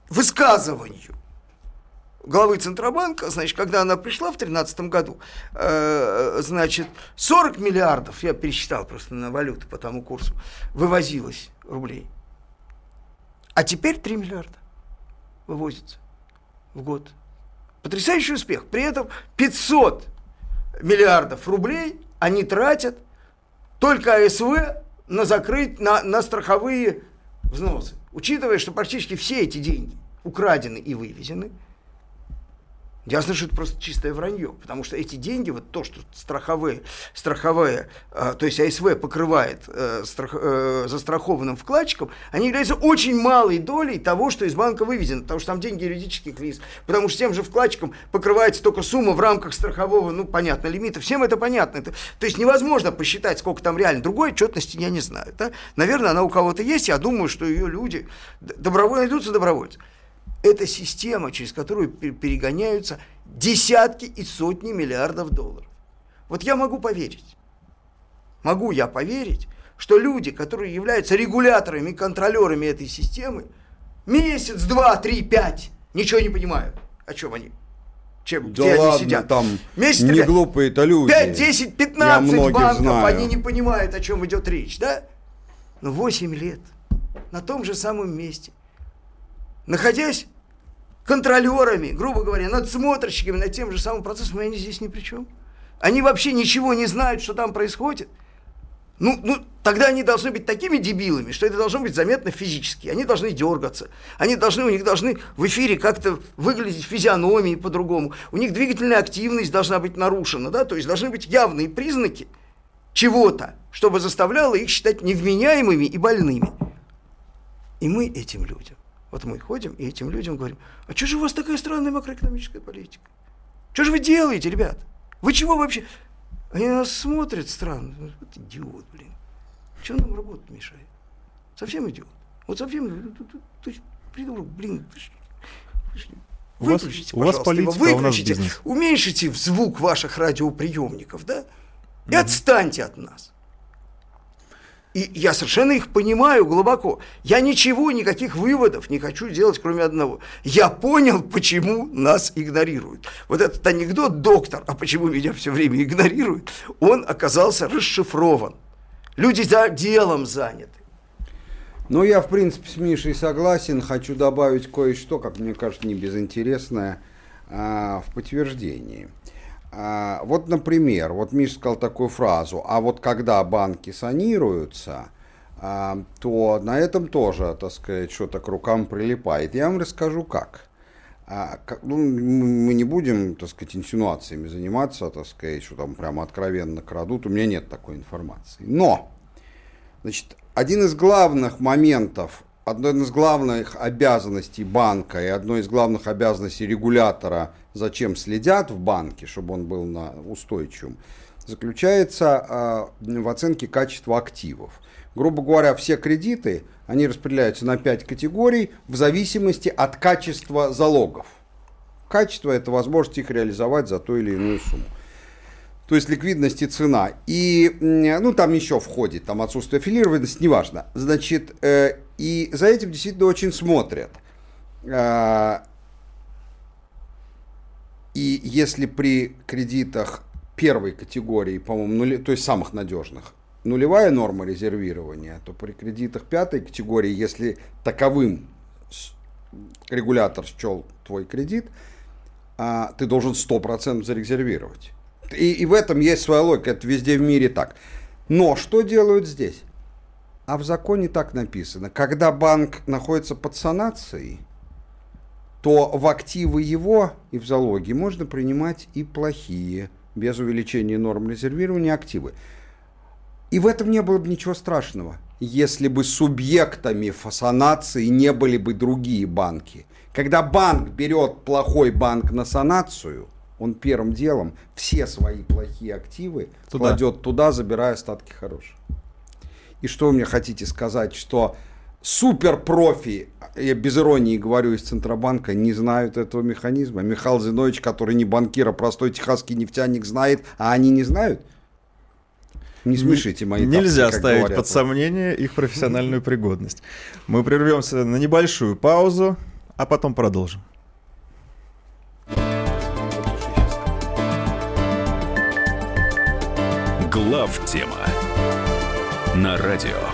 высказыванию главы Центробанка, значит, когда она пришла в 2013 году, э, значит, 40 миллиардов, я пересчитал просто на валюту по тому курсу, вывозилось рублей. А теперь 3 миллиарда вывозится в год. Потрясающий успех. При этом 500 миллиардов рублей они тратят только АСВ на закрыть, на, на страховые взносы. Учитывая, что практически все эти деньги украдены и вывезены, Ясно, что это просто чистое вранье, потому что эти деньги, вот то, что страховые, страховая, э, то есть АСВ покрывает э, страх- э, застрахованным вкладчикам, они являются очень малой долей того, что из банка вывезено, потому что там деньги юридических лиц, потому что тем же вкладчикам покрывается только сумма в рамках страхового, ну, понятно, лимита, всем это понятно. Это- то есть невозможно посчитать, сколько там реально. Другой отчетности я не знаю. Да? Наверное, она у кого-то есть, я думаю, что ее люди добровольно найдутся добровольцы это система, через которую пе- перегоняются десятки и сотни миллиардов долларов. Вот я могу поверить, могу я поверить, что люди, которые являются регуляторами и контролерами этой системы, месяц, два, три, пять, ничего не понимают. О чем они? Чем, Да где они ладно, сидят? там Месяц не глупые-то люди. 5, 10, Я 15 многих банков, знаю. они не понимают, о чем идет речь, да? Но 8 лет на том же самом месте, находясь контролерами, грубо говоря, надсмотрщиками над тем же самым процессом, и они здесь ни при чем. Они вообще ничего не знают, что там происходит. Ну, ну, тогда они должны быть такими дебилами, что это должно быть заметно физически. Они должны дергаться. Они должны, у них должны в эфире как-то выглядеть физиономии по-другому. У них двигательная активность должна быть нарушена, да, то есть должны быть явные признаки чего-то, чтобы заставляло их считать невменяемыми и больными. И мы этим людям, вот мы ходим и этим людям говорим, а что же у вас такая странная макроэкономическая политика? Что же вы делаете, ребят? Вы чего вообще? Они на нас смотрят странно. Ну, Вот идиот, блин. Что нам работать мешает? Совсем идиот. Вот совсем ну, придурок, блин. У вас- Выключите, у вас пожалуйста, его, политика, а у нас выключите, бизнес. уменьшите звук ваших радиоприемников, да? И отстаньте от нас. И я совершенно их понимаю глубоко. Я ничего, никаких выводов не хочу делать, кроме одного. Я понял, почему нас игнорируют. Вот этот анекдот «доктор, а почему меня все время игнорируют?» Он оказался расшифрован. Люди за делом заняты. Ну, я, в принципе, с Мишей согласен. Хочу добавить кое-что, как мне кажется, не безинтересное, а, в подтверждении. А, вот, например, вот Миша сказал такую фразу, а вот когда банки санируются, а, то на этом тоже, так сказать, что-то к рукам прилипает. Я вам расскажу как. Как ну, мы не будем, так сказать, инсинуациями заниматься, так сказать, что там прямо откровенно крадут. У меня нет такой информации. Но, значит, один из главных моментов, одной из главных обязанностей банка и одной из главных обязанностей регулятора, зачем следят в банке, чтобы он был на устойчивым, заключается э, в оценке качества активов. Грубо говоря, все кредиты, они распределяются на 5 категорий в зависимости от качества залогов. Качество – это возможность их реализовать за ту или иную сумму. То есть ликвидность и цена. И, ну, там еще входит, там отсутствие аффилированности, неважно. Значит, э, и за этим действительно очень смотрят. Э, и если при кредитах первой категории, по-моему, нули, то есть самых надежных, нулевая норма резервирования, то при кредитах пятой категории, если таковым регулятор счел твой кредит, а, ты должен 100% зарезервировать. И, и в этом есть своя логика, это везде в мире так. Но что делают здесь? А в законе так написано, когда банк находится под санацией, то в активы его и в залоги можно принимать и плохие, без увеличения норм резервирования активы. И в этом не было бы ничего страшного, если бы субъектами санации не были бы другие банки. Когда банк берет плохой банк на санацию, он первым делом все свои плохие активы туда. кладет туда, забирая остатки хороших. И что вы мне хотите сказать, что супер профи, я без иронии говорю, из Центробанка, не знают этого механизма. Михаил Зинович, который не банкир, а простой техасский нефтяник, знает, а они не знают? Не смешите мои Нельзя тапки, ставить говорят. под сомнение их профессиональную пригодность. Мы прервемся на небольшую паузу, а потом продолжим. Глав тема на радио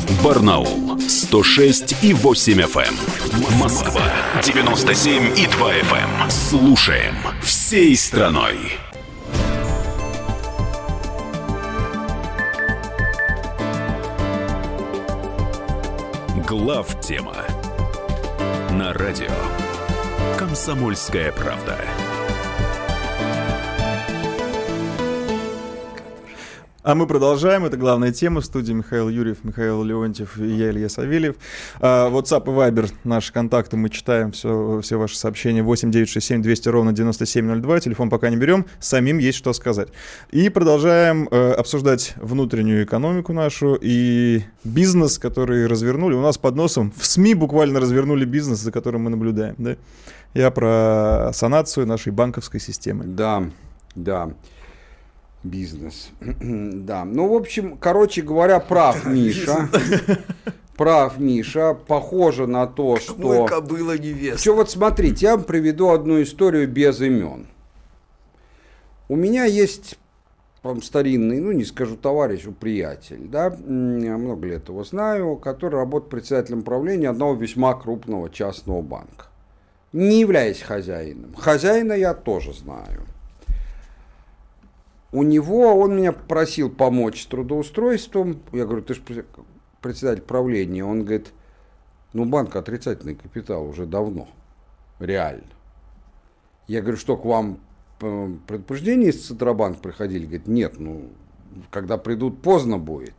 Эм. Барнаул 106 и 8 FM. Эм. Москва 97 и 2 FM. Слушаем всей страной. Глав тема на радио «Комсомольская правда». А мы продолжаем. Это главная тема. В студии Михаил Юрьев, Михаил Леонтьев и я, Илья Савельев. А, WhatsApp и Viber, наши контакты, мы читаем все, все ваши сообщения. 8 967 200 ровно 9702. Телефон пока не берем. Самим есть что сказать. И продолжаем э, обсуждать внутреннюю экономику нашу и бизнес, который развернули. У нас под носом в СМИ буквально развернули бизнес, за которым мы наблюдаем. Да? Я про санацию нашей банковской системы. Да, да. Бизнес. да. Ну, в общем, короче говоря, прав Миша. Прав Миша. Похоже на то, что... Мой кобыла невеста. Что вот смотрите, я вам приведу одну историю без имен. У меня есть там, старинный, ну не скажу товарищ, у приятель, да, я много лет его знаю, который работает председателем правления одного весьма крупного частного банка. Не являясь хозяином. Хозяина я тоже знаю у него, он меня просил помочь с трудоустройством. Я говорю, ты же председатель правления. Он говорит, ну банк отрицательный капитал уже давно, реально. Я говорю, что к вам э, предупреждение из Центробанк приходили? Говорит, нет, ну, когда придут, поздно будет.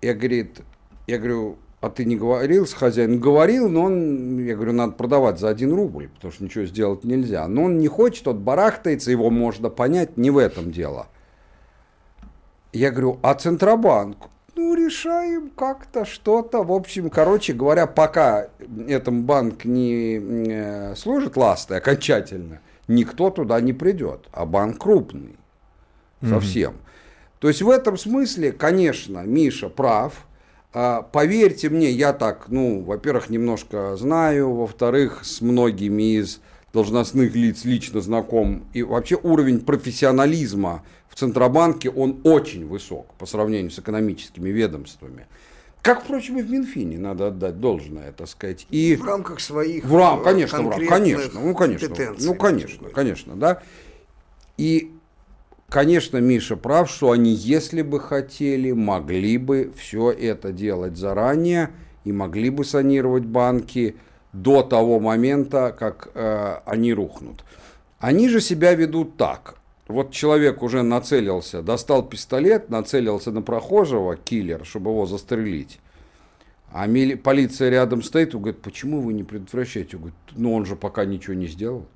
Я, говорит, я говорю, а ты не говорил с хозяином? Говорил, но он, я говорю, надо продавать за один рубль, потому что ничего сделать нельзя. Но он не хочет, он барахтается, его можно понять, не в этом дело. Я говорю, а Центробанк? Ну, решаем как-то что-то. В общем, короче говоря, пока этом банк не служит ласты окончательно, никто туда не придет. А банк крупный. Совсем. Mm-hmm. То есть в этом смысле, конечно, Миша прав поверьте мне, я так, ну, во-первых, немножко знаю, во-вторых, с многими из должностных лиц лично знаком. И вообще уровень профессионализма в Центробанке, он очень высок по сравнению с экономическими ведомствами. Как, впрочем, и в Минфине, надо отдать должное, так сказать. И в рамках своих в рам, конечно, в рам, конечно, ну, конечно, ну, конечно, конечно, да. И, конечно, Миша прав, что они, если бы хотели, могли бы все это делать заранее и могли бы санировать банки до того момента, как э, они рухнут. Они же себя ведут так. Вот человек уже нацелился, достал пистолет, нацелился на прохожего, киллер, чтобы его застрелить. А мили- полиция рядом стоит и говорит, почему вы не предотвращаете? Он говорит, ну он же пока ничего не сделал.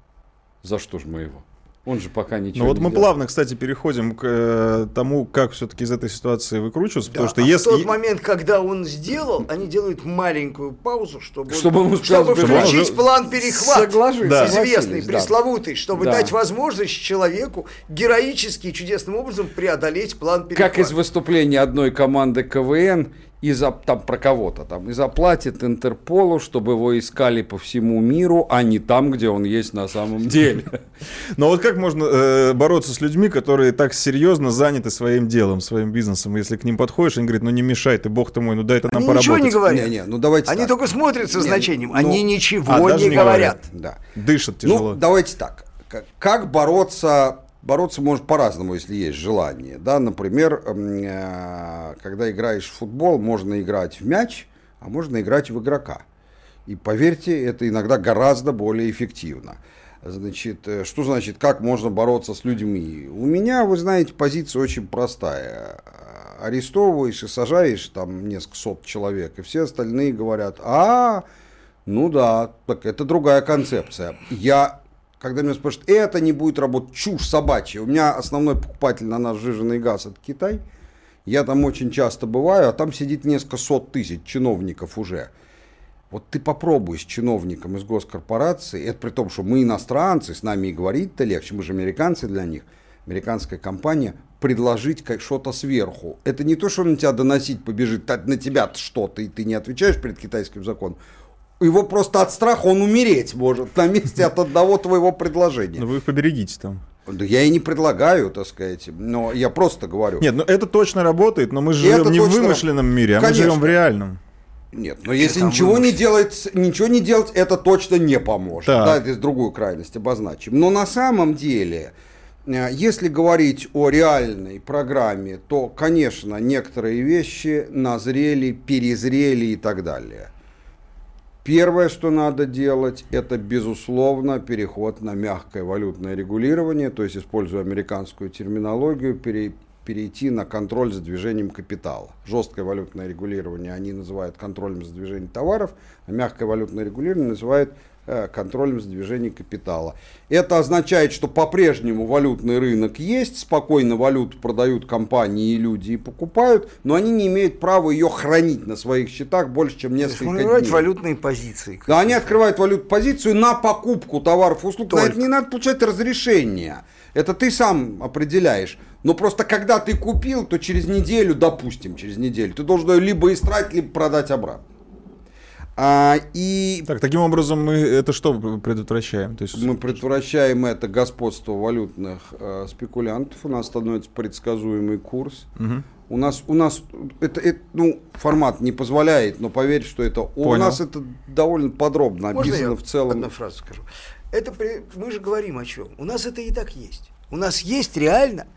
За что же мы его? Он же пока ничего Ну вот не мы сделал. плавно, кстати, переходим к э, тому, как все-таки из этой ситуации выкручиваться, потому Да, что а если... в тот момент, когда он сделал, они делают маленькую паузу, чтобы, Чтобы сказать, чтобы он включить уже план перехват. Соглашусь, Да. Известный, да. пресловутый, чтобы Да. дать возможность человеку героически и чудесным образом преодолеть план перехвата. Как из выступления одной команды КВН и за, там про кого-то там и заплатит Интерполу, чтобы его искали по всему миру, а не там, где он есть на самом деле. Но вот как можно э, бороться с людьми, которые так серьезно заняты своим делом, своим бизнесом? Если к ним подходишь, они говорят, ну не мешай ты, бог ты мой, ну дай это нам Они поработать. ничего не говорят. Не-не, ну давайте Они так. только смотрят со Не, значением. ну, Они ничего а, не не говорят. Да. Дышат тяжело. Ну, давайте так. Как бороться? Бороться может по-разному, если есть желание. Да, например, э, когда играешь в футбол, можно играть в мяч, а можно играть в игрока. И поверьте, это иногда гораздо более эффективно. Значит, э, что значит, как можно бороться с людьми? У меня, вы знаете, позиция очень простая. Арестовываешь и сажаешь там несколько сот человек, и все остальные говорят, а, ну да, так это другая концепция. Я, когда меня спрашивают, это не будет работать, чушь собачья. У меня основной покупатель на наш жиженый газ это Китай. Я там очень часто бываю, а там сидит несколько сот тысяч чиновников уже. Вот ты попробуй с чиновником из госкорпорации, это при том, что мы иностранцы, с нами и говорить-то легче, мы же американцы для них, американская компания, предложить как что-то сверху. Это не то, что он на тебя доносить побежит, на тебя что-то, и ты не отвечаешь перед китайским законом. Его просто от страха он умереть может на месте от одного твоего предложения. Ну вы их поберегите там. Да я и не предлагаю, так сказать, но я просто говорю. Нет, ну это точно работает, но мы же И это живем не в вымышленном мире, а мы Конечно. живем в реальном. Нет, но если Это ничего не делать, ничего не делать, это точно не поможет. Да, это из другую крайность обозначим. Но на самом деле, э, если говорить о реальной программе, то, конечно, некоторые вещи назрели, перезрели и так далее. Первое, что надо делать, это, безусловно, переход на мягкое валютное регулирование, то есть, используя американскую терминологию, пере- перейти на контроль за движением капитала. Жесткое валютное регулирование они называют контролем за движением товаров, а мягкое валютное регулирование называют контролем за движением капитала. Это означает, что по-прежнему валютный рынок есть, спокойно валюту продают компании и люди и покупают, но они не имеют права ее хранить на своих счетах больше, чем несколько дней. валютные позиции. Да, они открывают валют позицию на покупку товаров и услуг. На Только. это не надо получать разрешение. Это ты сам определяешь. Но просто когда ты купил, то через неделю, допустим, через неделю, ты должен ее либо истратить, либо продать обратно. А, и Так, таким образом мы это что предотвращаем? То есть мы предотвращаем это господство валютных э, спекулянтов. У нас становится предсказуемый курс. У нас, у нас это, это, ну, формат не позволяет, но поверь, что это у Понял. нас это довольно подробно Можно описано я в целом. одну фразу скажу? Это при- мы же говорим о чем? У нас это и так есть. У нас есть реально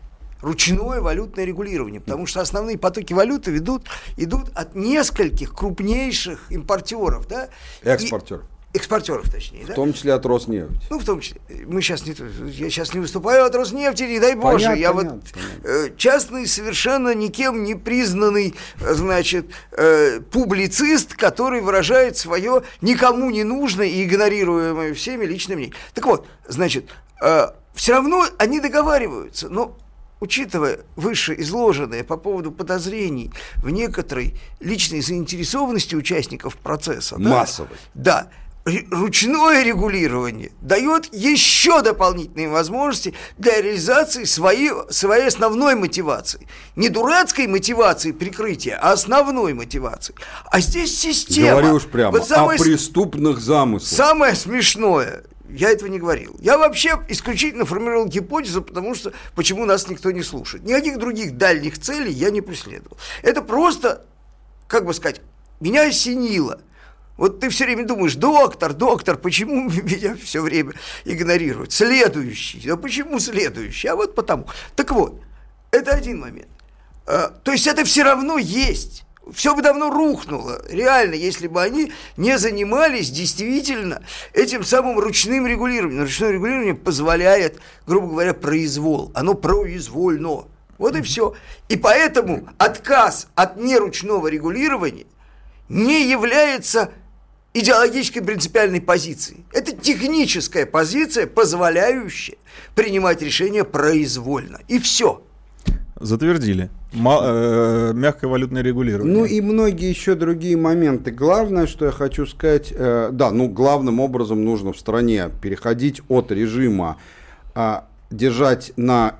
ручное валютное регулирование, потому что основные потоки валюты ведут, идут от нескольких крупнейших импортеров, да? Экспортеров. экспортеров, точнее, да? В том числе от Роснефти. Ну, в том числе, мы сейчас не, я сейчас не выступаю от Роснефти, не дай боже, Понятно, я понятно, вот понятно. э, частный, совершенно никем не признанный, э, значит, э, публицист, который выражает свое никому не нужное и игнорируемое всеми личное мнение. Так вот, значит, все равно они договариваются, но учитывая выше изложенное по поводу подозрений в некоторой личной заинтересованности участников процесса, Массовой. да. ручное регулирование дает еще дополнительные возможности для реализации своей, своей основной мотивации. Не дурацкой мотивации прикрытия, а основной мотивации. А здесь система. Говори уж прямо вот самое, о преступных замыслах. Самое смешное, я этого не говорил. Я вообще исключительно формировал гипотезу, потому что почему нас никто не слушает. Никаких других дальних целей я не преследовал. Это просто, как бы сказать, меня осенило – вот ты все время думаешь, доктор, доктор, почему меня все время игнорируют? Следующий. А почему следующий? А вот потому. Так вот, это один момент. А, то есть это все равно есть. Все бы давно рухнуло, реально, если бы они не занимались действительно этим самым ручным регулированием. Ручное регулирование позволяет, грубо говоря, произвол. Оно произвольно. Вот и все. И поэтому отказ от неручного регулирования не является идеологической принципиальной позиции. Это техническая позиция, позволяющая принимать решения произвольно. И все. Затвердили. Э, мягкое валютное регулирование. Ну и многие еще другие моменты. Главное, что я хочу сказать, э, да, ну главным образом нужно в стране переходить от режима э, держать на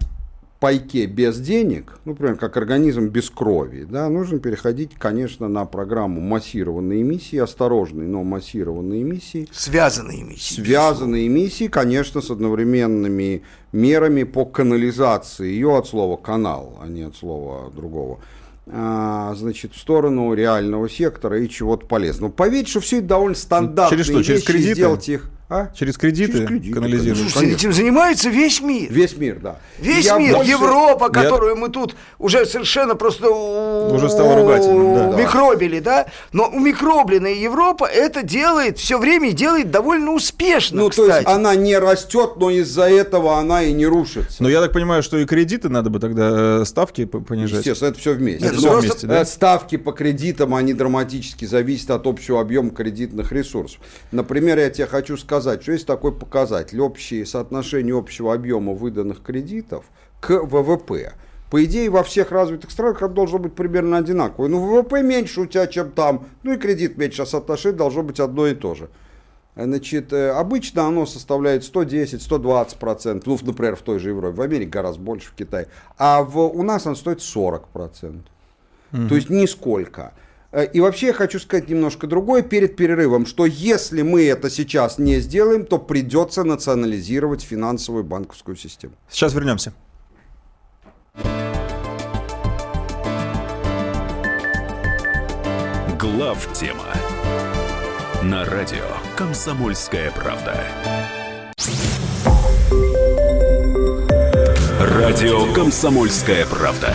пайке без денег, ну, например, как организм без крови, да, нужно переходить, конечно, на программу массированной эмиссии, осторожной, но массированной эмиссии. Связанные эмиссии. Связанные эмиссии, конечно, с одновременными мерами по канализации ее от слова канал, а не от слова другого. А, значит, в сторону реального сектора и чего-то полезного. Поверьте, что все это довольно стандартные Через что? Через вещи, кредиты? сделать их а? Через кредиты, Через кредиты канализируют. Слушайте, этим занимается весь мир. Весь мир, да. Весь я мир, больше... Европа, которую я... мы тут уже совершенно просто уже стало ругательным, да. микробили, да. Но у микробленная Европа это делает все время и делает довольно успешно. Ну, кстати. то есть она не растет, но из-за этого она и не рушится. Но я так понимаю, что и кредиты надо бы тогда э, ставки понижать. Естественно, это все вместе. Это все вместе, да? Ставки по кредитам, они драматически зависят от общего объема кредитных ресурсов. Например, я тебе хочу сказать, что есть такой показатель, общее соотношение общего объема выданных кредитов к ВВП. По идее, во всех развитых странах это должно быть примерно одинаково. Ну, ВВП меньше у тебя, чем там, ну и кредит меньше, а соотношение должно быть одно и то же. Значит, э, обычно оно составляет 110-120 процентов, ну, например, в той же Европе, в Америке гораздо больше, в Китае, а в, у нас оно стоит 40 процентов. Угу. То есть нисколько. Э, и вообще я хочу сказать немножко другое перед перерывом, что если мы это сейчас не сделаем, то придется национализировать финансовую банковскую систему. Сейчас вернемся. Глав тема на радио Комсомольская правда. Радио Комсомольская правда.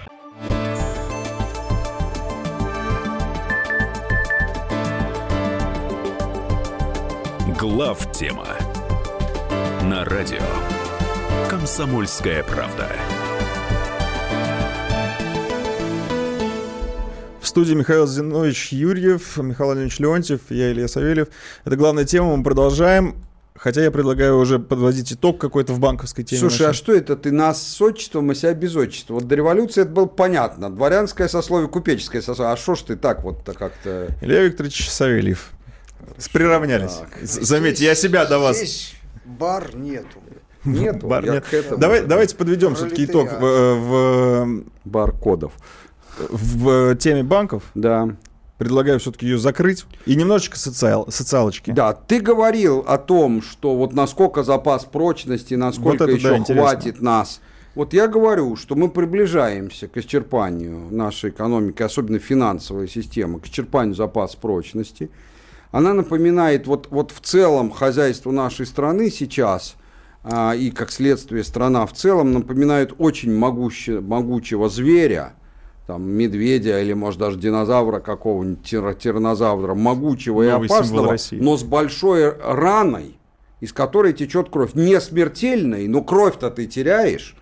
Глав тема на радио Комсомольская правда. В студии Михаил Зинович Юрьев, Михаил Владимирович Леонтьев, я Илья Савельев. Это главная тема, мы продолжаем. Хотя я предлагаю уже подводить итог какой-то в банковской теме. Слушай, нашей. а что это? Ты нас с отчеством, а себя без отчества. Вот до революции это было понятно. Дворянское сословие, купеческое сословие. А что ж ты так вот-то как-то... Илья Викторович Савельев. Приравнялись. Так. Заметьте, я себя до вас. Здесь бар нету. Нету. Бар нет. Давай, давайте подведем все-таки итог в, в бар кодов. В теме банков. Да. Предлагаю все-таки ее закрыть и немножечко социал, социалочки. Да, ты говорил о том, что вот насколько запас прочности, насколько вот еще да, хватит нас. Вот я говорю, что мы приближаемся к исчерпанию нашей экономики, особенно финансовой системы, к исчерпанию запаса прочности она напоминает вот, вот в целом хозяйство нашей страны сейчас, а, и как следствие страна в целом, напоминает очень могуще, могучего зверя, там, медведя или, может, даже динозавра какого-нибудь, тир, тиранозавра, могучего Новый и опасного, но с большой раной, из которой течет кровь. Не смертельной, но кровь-то ты теряешь.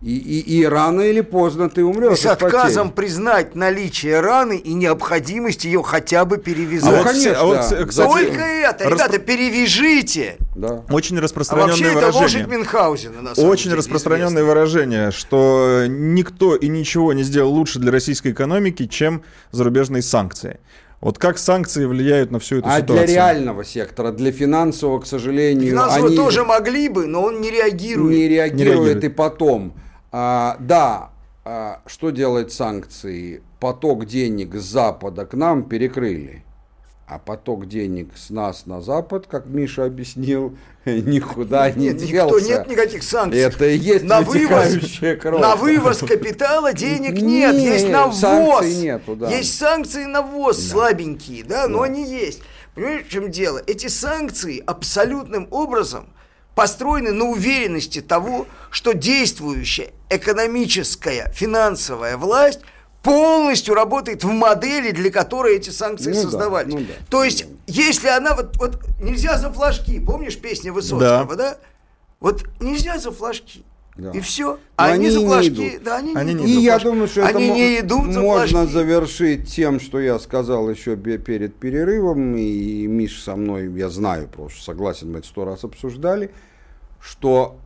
И, и, и рано или поздно ты умрешь. И с от отказом потерь. признать наличие раны и необходимость ее хотя бы А перевязать. Ну, вот, конечно, а вот, да. кстати, Только это, распро- ребята, перевяжите. Да. Очень А распространенное вообще это выражение. лошадь Мюнхгаузена, на самом Очень деле, распространенное известно. выражение, что никто и ничего не сделал лучше для российской экономики, чем зарубежные санкции. Вот как санкции влияют на всю эту А ситуацию? для реального сектора, для финансового, к сожалению, Финансово они тоже могли бы, но он не реагирует. не реагирует, Не реагирует. и потом. А, да, а, что делает санкции? Поток денег с Запада к нам перекрыли. А поток денег с нас на Запад, как Миша объяснил, никуда не Нет, никто, делся. нет никаких санкций. Это и есть на вывоз, кровь. на вывоз капитала денег нет, Нет, есть на ввоз. нету, да. Есть санкции на ввоз слабенькие, да, но они есть. Понимаете, в чем дело? Эти санкции абсолютным образом построены на уверенности того, что действующая экономическая, финансовая власть полностью работает в модели, для которой эти санкции Ну да, создавались. ну да. То есть, если она вот, вот нельзя за флажки, помнишь песню Высоцкого, да? Вот нельзя за флажки. Да. И все. Но они, они за не идут. да, они, Они не идут И я думаю, что они это не идут за можно завершить тем, что я сказал еще перед перерывом, и Миш со мной, я знаю просто, согласен, мы это сто раз обсуждали, что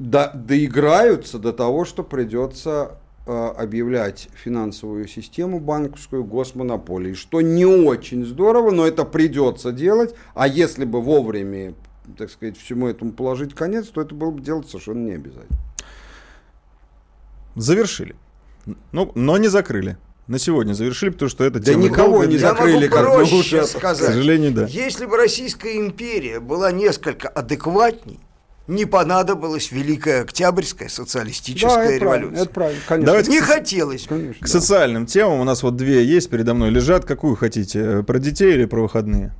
до- доиграются до того, что придется э, объявлять финансовую систему банковскую госмонополией, что не очень здорово, но это придется делать, а если бы вовремя, так сказать, всему этому положить конец, то это было бы делать совершенно не обязательно. Завершили. Ну, но не закрыли. На сегодня завершили, потому что это Да тема никого не закрыли, как проще уже, сказать. К сожалению, да. Если бы Российская империя была несколько адекватней, не понадобилась Великая Октябрьская социалистическая это правильно, революция. это правильно, конечно. Давайте Не к- хотелось. Конечно, К да. социальным темам у нас вот две есть передо мной. Лежат. Какую хотите? Про детей или про выходные?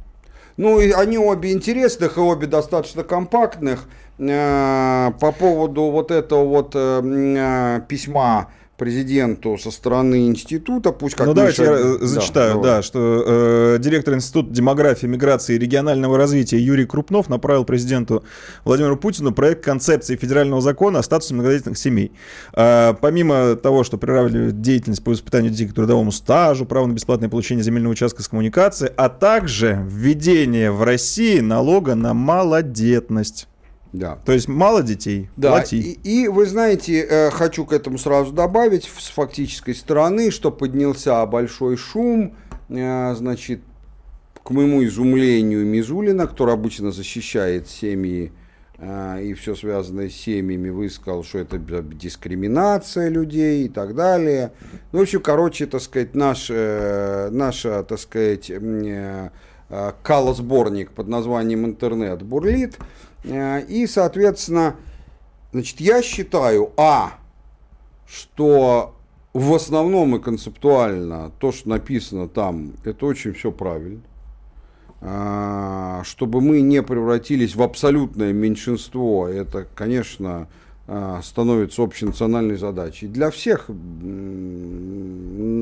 Ну, и они обе интересных и обе достаточно компактных. Э, По поводу вот этого вот э, э, письма президенту со стороны института, пусть как ну, давайте Миша- я э, Да, зачитаю, давай. да, что э, директор Института демографии, миграции и регионального развития Юрий Крупнов направил президенту Владимиру Путину проект концепции федерального закона о статусе многодетных семей. Э, помимо того, что приравнивает деятельность по воспитанию детей к трудовому стажу, право на бесплатное получение земельного участка с коммуникацией, а также введение в России налога на малодетность. Да. То есть мало детей, Да, плати. и, и вы знаете, э, хочу к этому сразу добавить с фактической стороны, что поднялся большой шум, э, значит, к моему изумлению Мизулина, который обычно защищает семьи э, и все связанное с семьями, высказал, что это дискриминация людей и так далее. Ну, в общем, короче, так сказать, наш, э, наша, так сказать, э, калосборник под названием «Интернет» бурлит. Э, И, соответственно, значит, я считаю, а, что в основном и концептуально то, что написано там, это очень все правильно. А, Чтобы мы не превратились в абсолютное меньшинство, это, конечно, становится общенациональной задачей для всех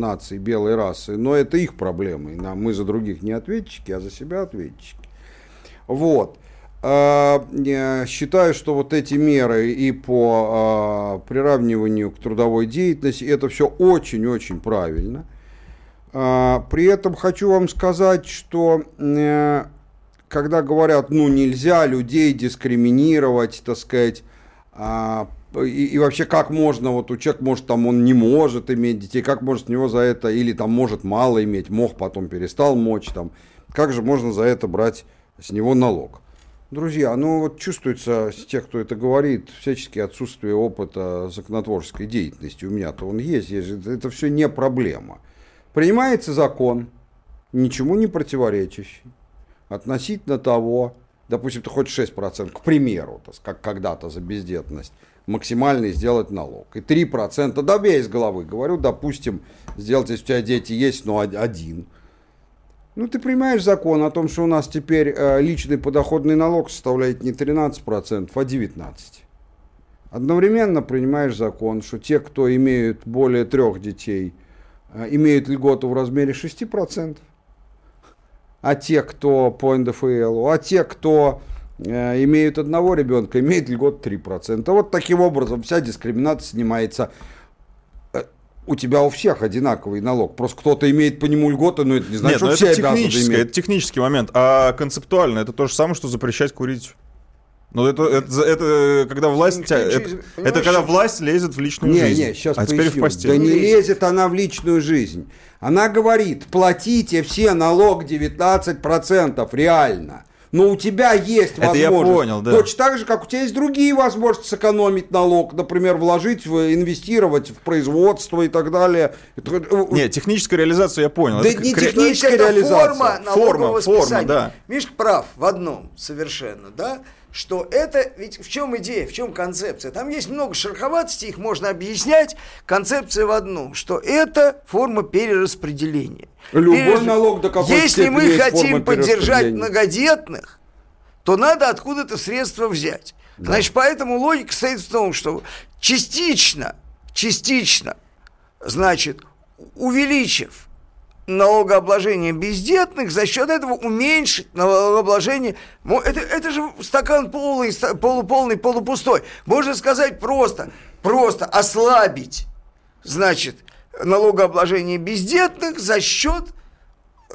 наций белой расы, но это их проблемы. Мы за других не ответчики, а за себя ответчики. Вот. А, Считаю, что вот эти меры и по а, приравниванию к трудовой деятельности, это все очень-очень правильно. А, При этом хочу вам сказать, что э, когда говорят, ну нельзя людей дискриминировать, так сказать, а, и, и вообще как можно, вот у человека может там он не может иметь детей, как может с него за это, или там может мало иметь, мог потом перестал мочь, там, как же можно за это брать с него налог? Друзья, ну вот чувствуется с тех, кто это говорит, всячески отсутствие опыта законотворческой деятельности. У меня-то он есть, есть это все не проблема. Принимается закон, ничему не противоречащий, относительно того, допустим, ты хочешь 6%, к примеру, так как когда-то за бездетность, максимальный сделать налог. И 3%, да я из головы говорю, допустим, сделать, если у тебя дети есть, но од- один. Ну, ты принимаешь закон о том, что у нас теперь э, личный подоходный налог составляет не 13%, а 19%. Одновременно принимаешь закон, что те, кто имеют более трех детей, э, имеют льготу в размере 6%, а те, кто по НДФЛ, а те, кто э, имеют одного ребенка, имеют льгот 3%. Вот таким образом вся дискриминация снимается. Э, У тебя у всех одинаковый налог. Просто кто-то имеет по нему льготы, но это не значит, Нет, ну что это все обязаны технический, иметь. это технический момент. А концептуально это то же самое, что запрещать курить. Ну, это, это, это когда власть, тя- это, не- это когда что- власть лезет в личную Не, жизнь. не, сейчас а теперь в поясню. постель. Да не Лезет. она в личную жизнь. Она говорит, платите все налог 19% реально. Но у тебя есть Это возможность. я понял, да. Точно так же, как у тебя есть другие возможности сэкономить налог. Например, вложить, в, инвестировать в производство и так далее. Это- э, Нет, техническую реализацию я понял. Да Это не кре- Техническая это реализация. форма Форма, форма, да. Мишка прав в одном совершенно, да, что это, ведь в чем идея, в чем концепция? Там есть много шероховатостей, их можно объяснять. Концепция в одном, что это форма перераспределения. Любой Перерасп- налог до какой Если мы хотим поддержать многодетных, то надо откуда-то средства взять. Значит, поэтому логика стоит в том, что частично, частично, значит, увеличив налогообложение бездетных, за счет этого уменьшить налогообложение. Это, это же стакан полный, полуполный, полупустой. Можно сказать просто, просто ослабить, значит, налогообложение бездетных за счет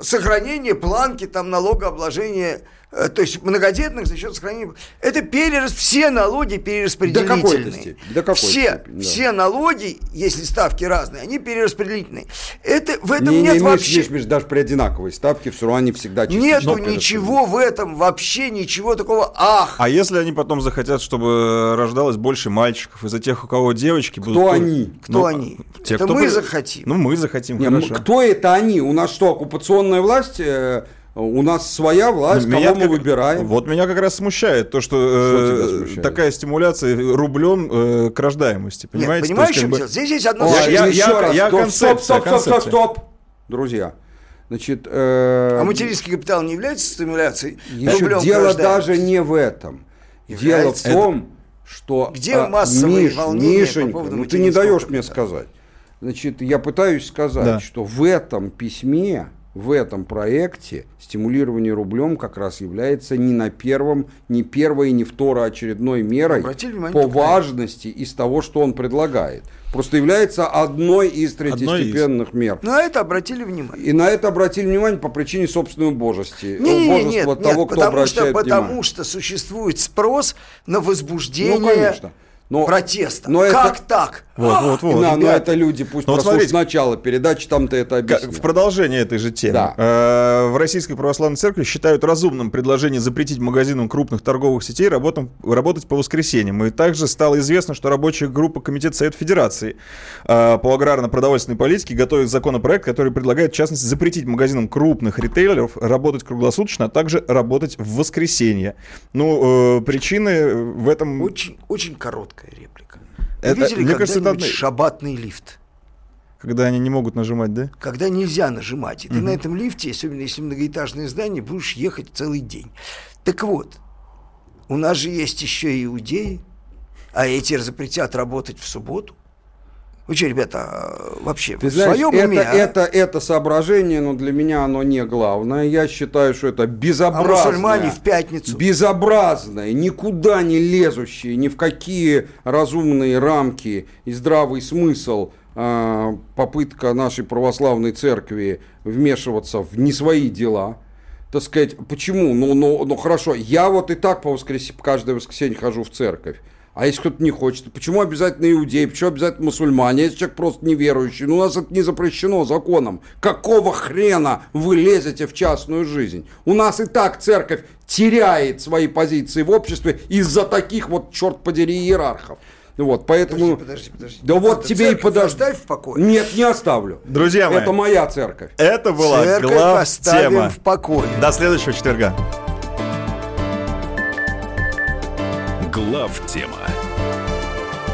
сохранение планки там налогообложения, то есть многодетных за счет сохранения. Это перерас, все налоги перераспределительные. До какой-то степени, до какой все, степени, да. все налоги, если ставки разные, они перераспределительные. Это в этом не, нет не, вообще. Миш, Миш, даже при одинаковой ставке все равно они всегда Нету ничего в этом, вообще ничего такого. Ах, А если они потом захотят, чтобы рождалось больше мальчиков из-за тех, у кого девочки будут... Кто они? Кто они? Это мы захотим. Ну, мы захотим, Не, хорошо. кто это они? У нас что, оккупационная власть? Э, У нас своя власть, Ну, кого меня мы как- выбираем. Вот меня как раз смущает то, что, Что э, смущает? такая стимуляция рублем э, к рождаемости. Нет, Понимаете? понимаешь, То есть, в чем как дело? бы- Здесь есть одно Ой, Я- я- еще раз, я стоп, концепция, стоп, стоп, стоп, стоп, концепция. стоп, друзья. Значит, э, А материнский капитал не является стимуляцией? еще дело даже не в этом. Дело в Является. том, что... Где а, массовые Миш, волнения по Мишенька, поводу ну ты не даешь мне капитала? сказать. Значит, я пытаюсь сказать, Да. что в этом письме, в этом проекте стимулирование рублем как раз является не на первом, не первой, не второочередной мерой Обратили внимание по важности из того, что он предлагает. Просто является одной из Одной из. третьестепенных мер. На это обратили внимание. И на это обратили внимание по причине собственной убожести. Не, не, нет, нет, того, кто потому что, обращает потому внимание. что существует спрос на возбуждение Ну, конечно. Но- протеста. но это- как так? Вот, вот, вот. Да, но ребята. это люди пусть Ну, вот прослушают смотрите. начало передачи, там-то это объяснят. В продолжение этой же темы. Да. Э, В Российской Православной Церкви считают разумным предложение запретить магазинам крупных торговых сетей работам- работать по воскресеньям. И также стало известно, что рабочая группа Комитета Совета Федерации э, по аграрно-продовольственной политике готовит законопроект, который предлагает, в частности, запретить магазинам крупных ритейлеров работать круглосуточно, а также работать в воскресенье. Ну, э, причины в этом... Очень, очень короткая реплика. Вы Это- видели когда-нибудь шабатный лифт? Когда они не могут нажимать, да? Когда нельзя нажимать. И ты на этом лифте, особенно если многоэтажное здание, будешь ехать целый день. Так вот, у нас же есть еще иудеи, а эти запретят работать в субботу. Вы что, ребята, а, вообще Ты в знаешь, своем это, уме? а? это, это соображение, но для меня оно не главное. Я считаю, что это А безобразное. мусульмане в пятницу? Безобразное, никуда не лезущее, ни в какие разумные рамки и здравый смысл а, попытка нашей православной церкви вмешиваться в не свои дела. Так сказать, почему? Ну, ну, ну хорошо, я вот и так по воскрес... каждое воскресенье хожу в церковь. А если кто-то не хочет, почему обязательно иудеи, почему обязательно мусульмане, если человек просто неверующий? Ну, у нас это не запрещено законом. Какого хрена вы лезете в частную жизнь? У нас и так церковь теряет свои позиции в обществе из-за таких вот, черт подери, иерархов. Вот, поэтому... Подожди, подожди, подожди. Да вот Надо тебе и подожди. оставь в покое. Нет, не оставлю. Друзья мои. Это моя церковь. Это была Церковь глав оставим тема. в покое. До следующего четверга. Глав тема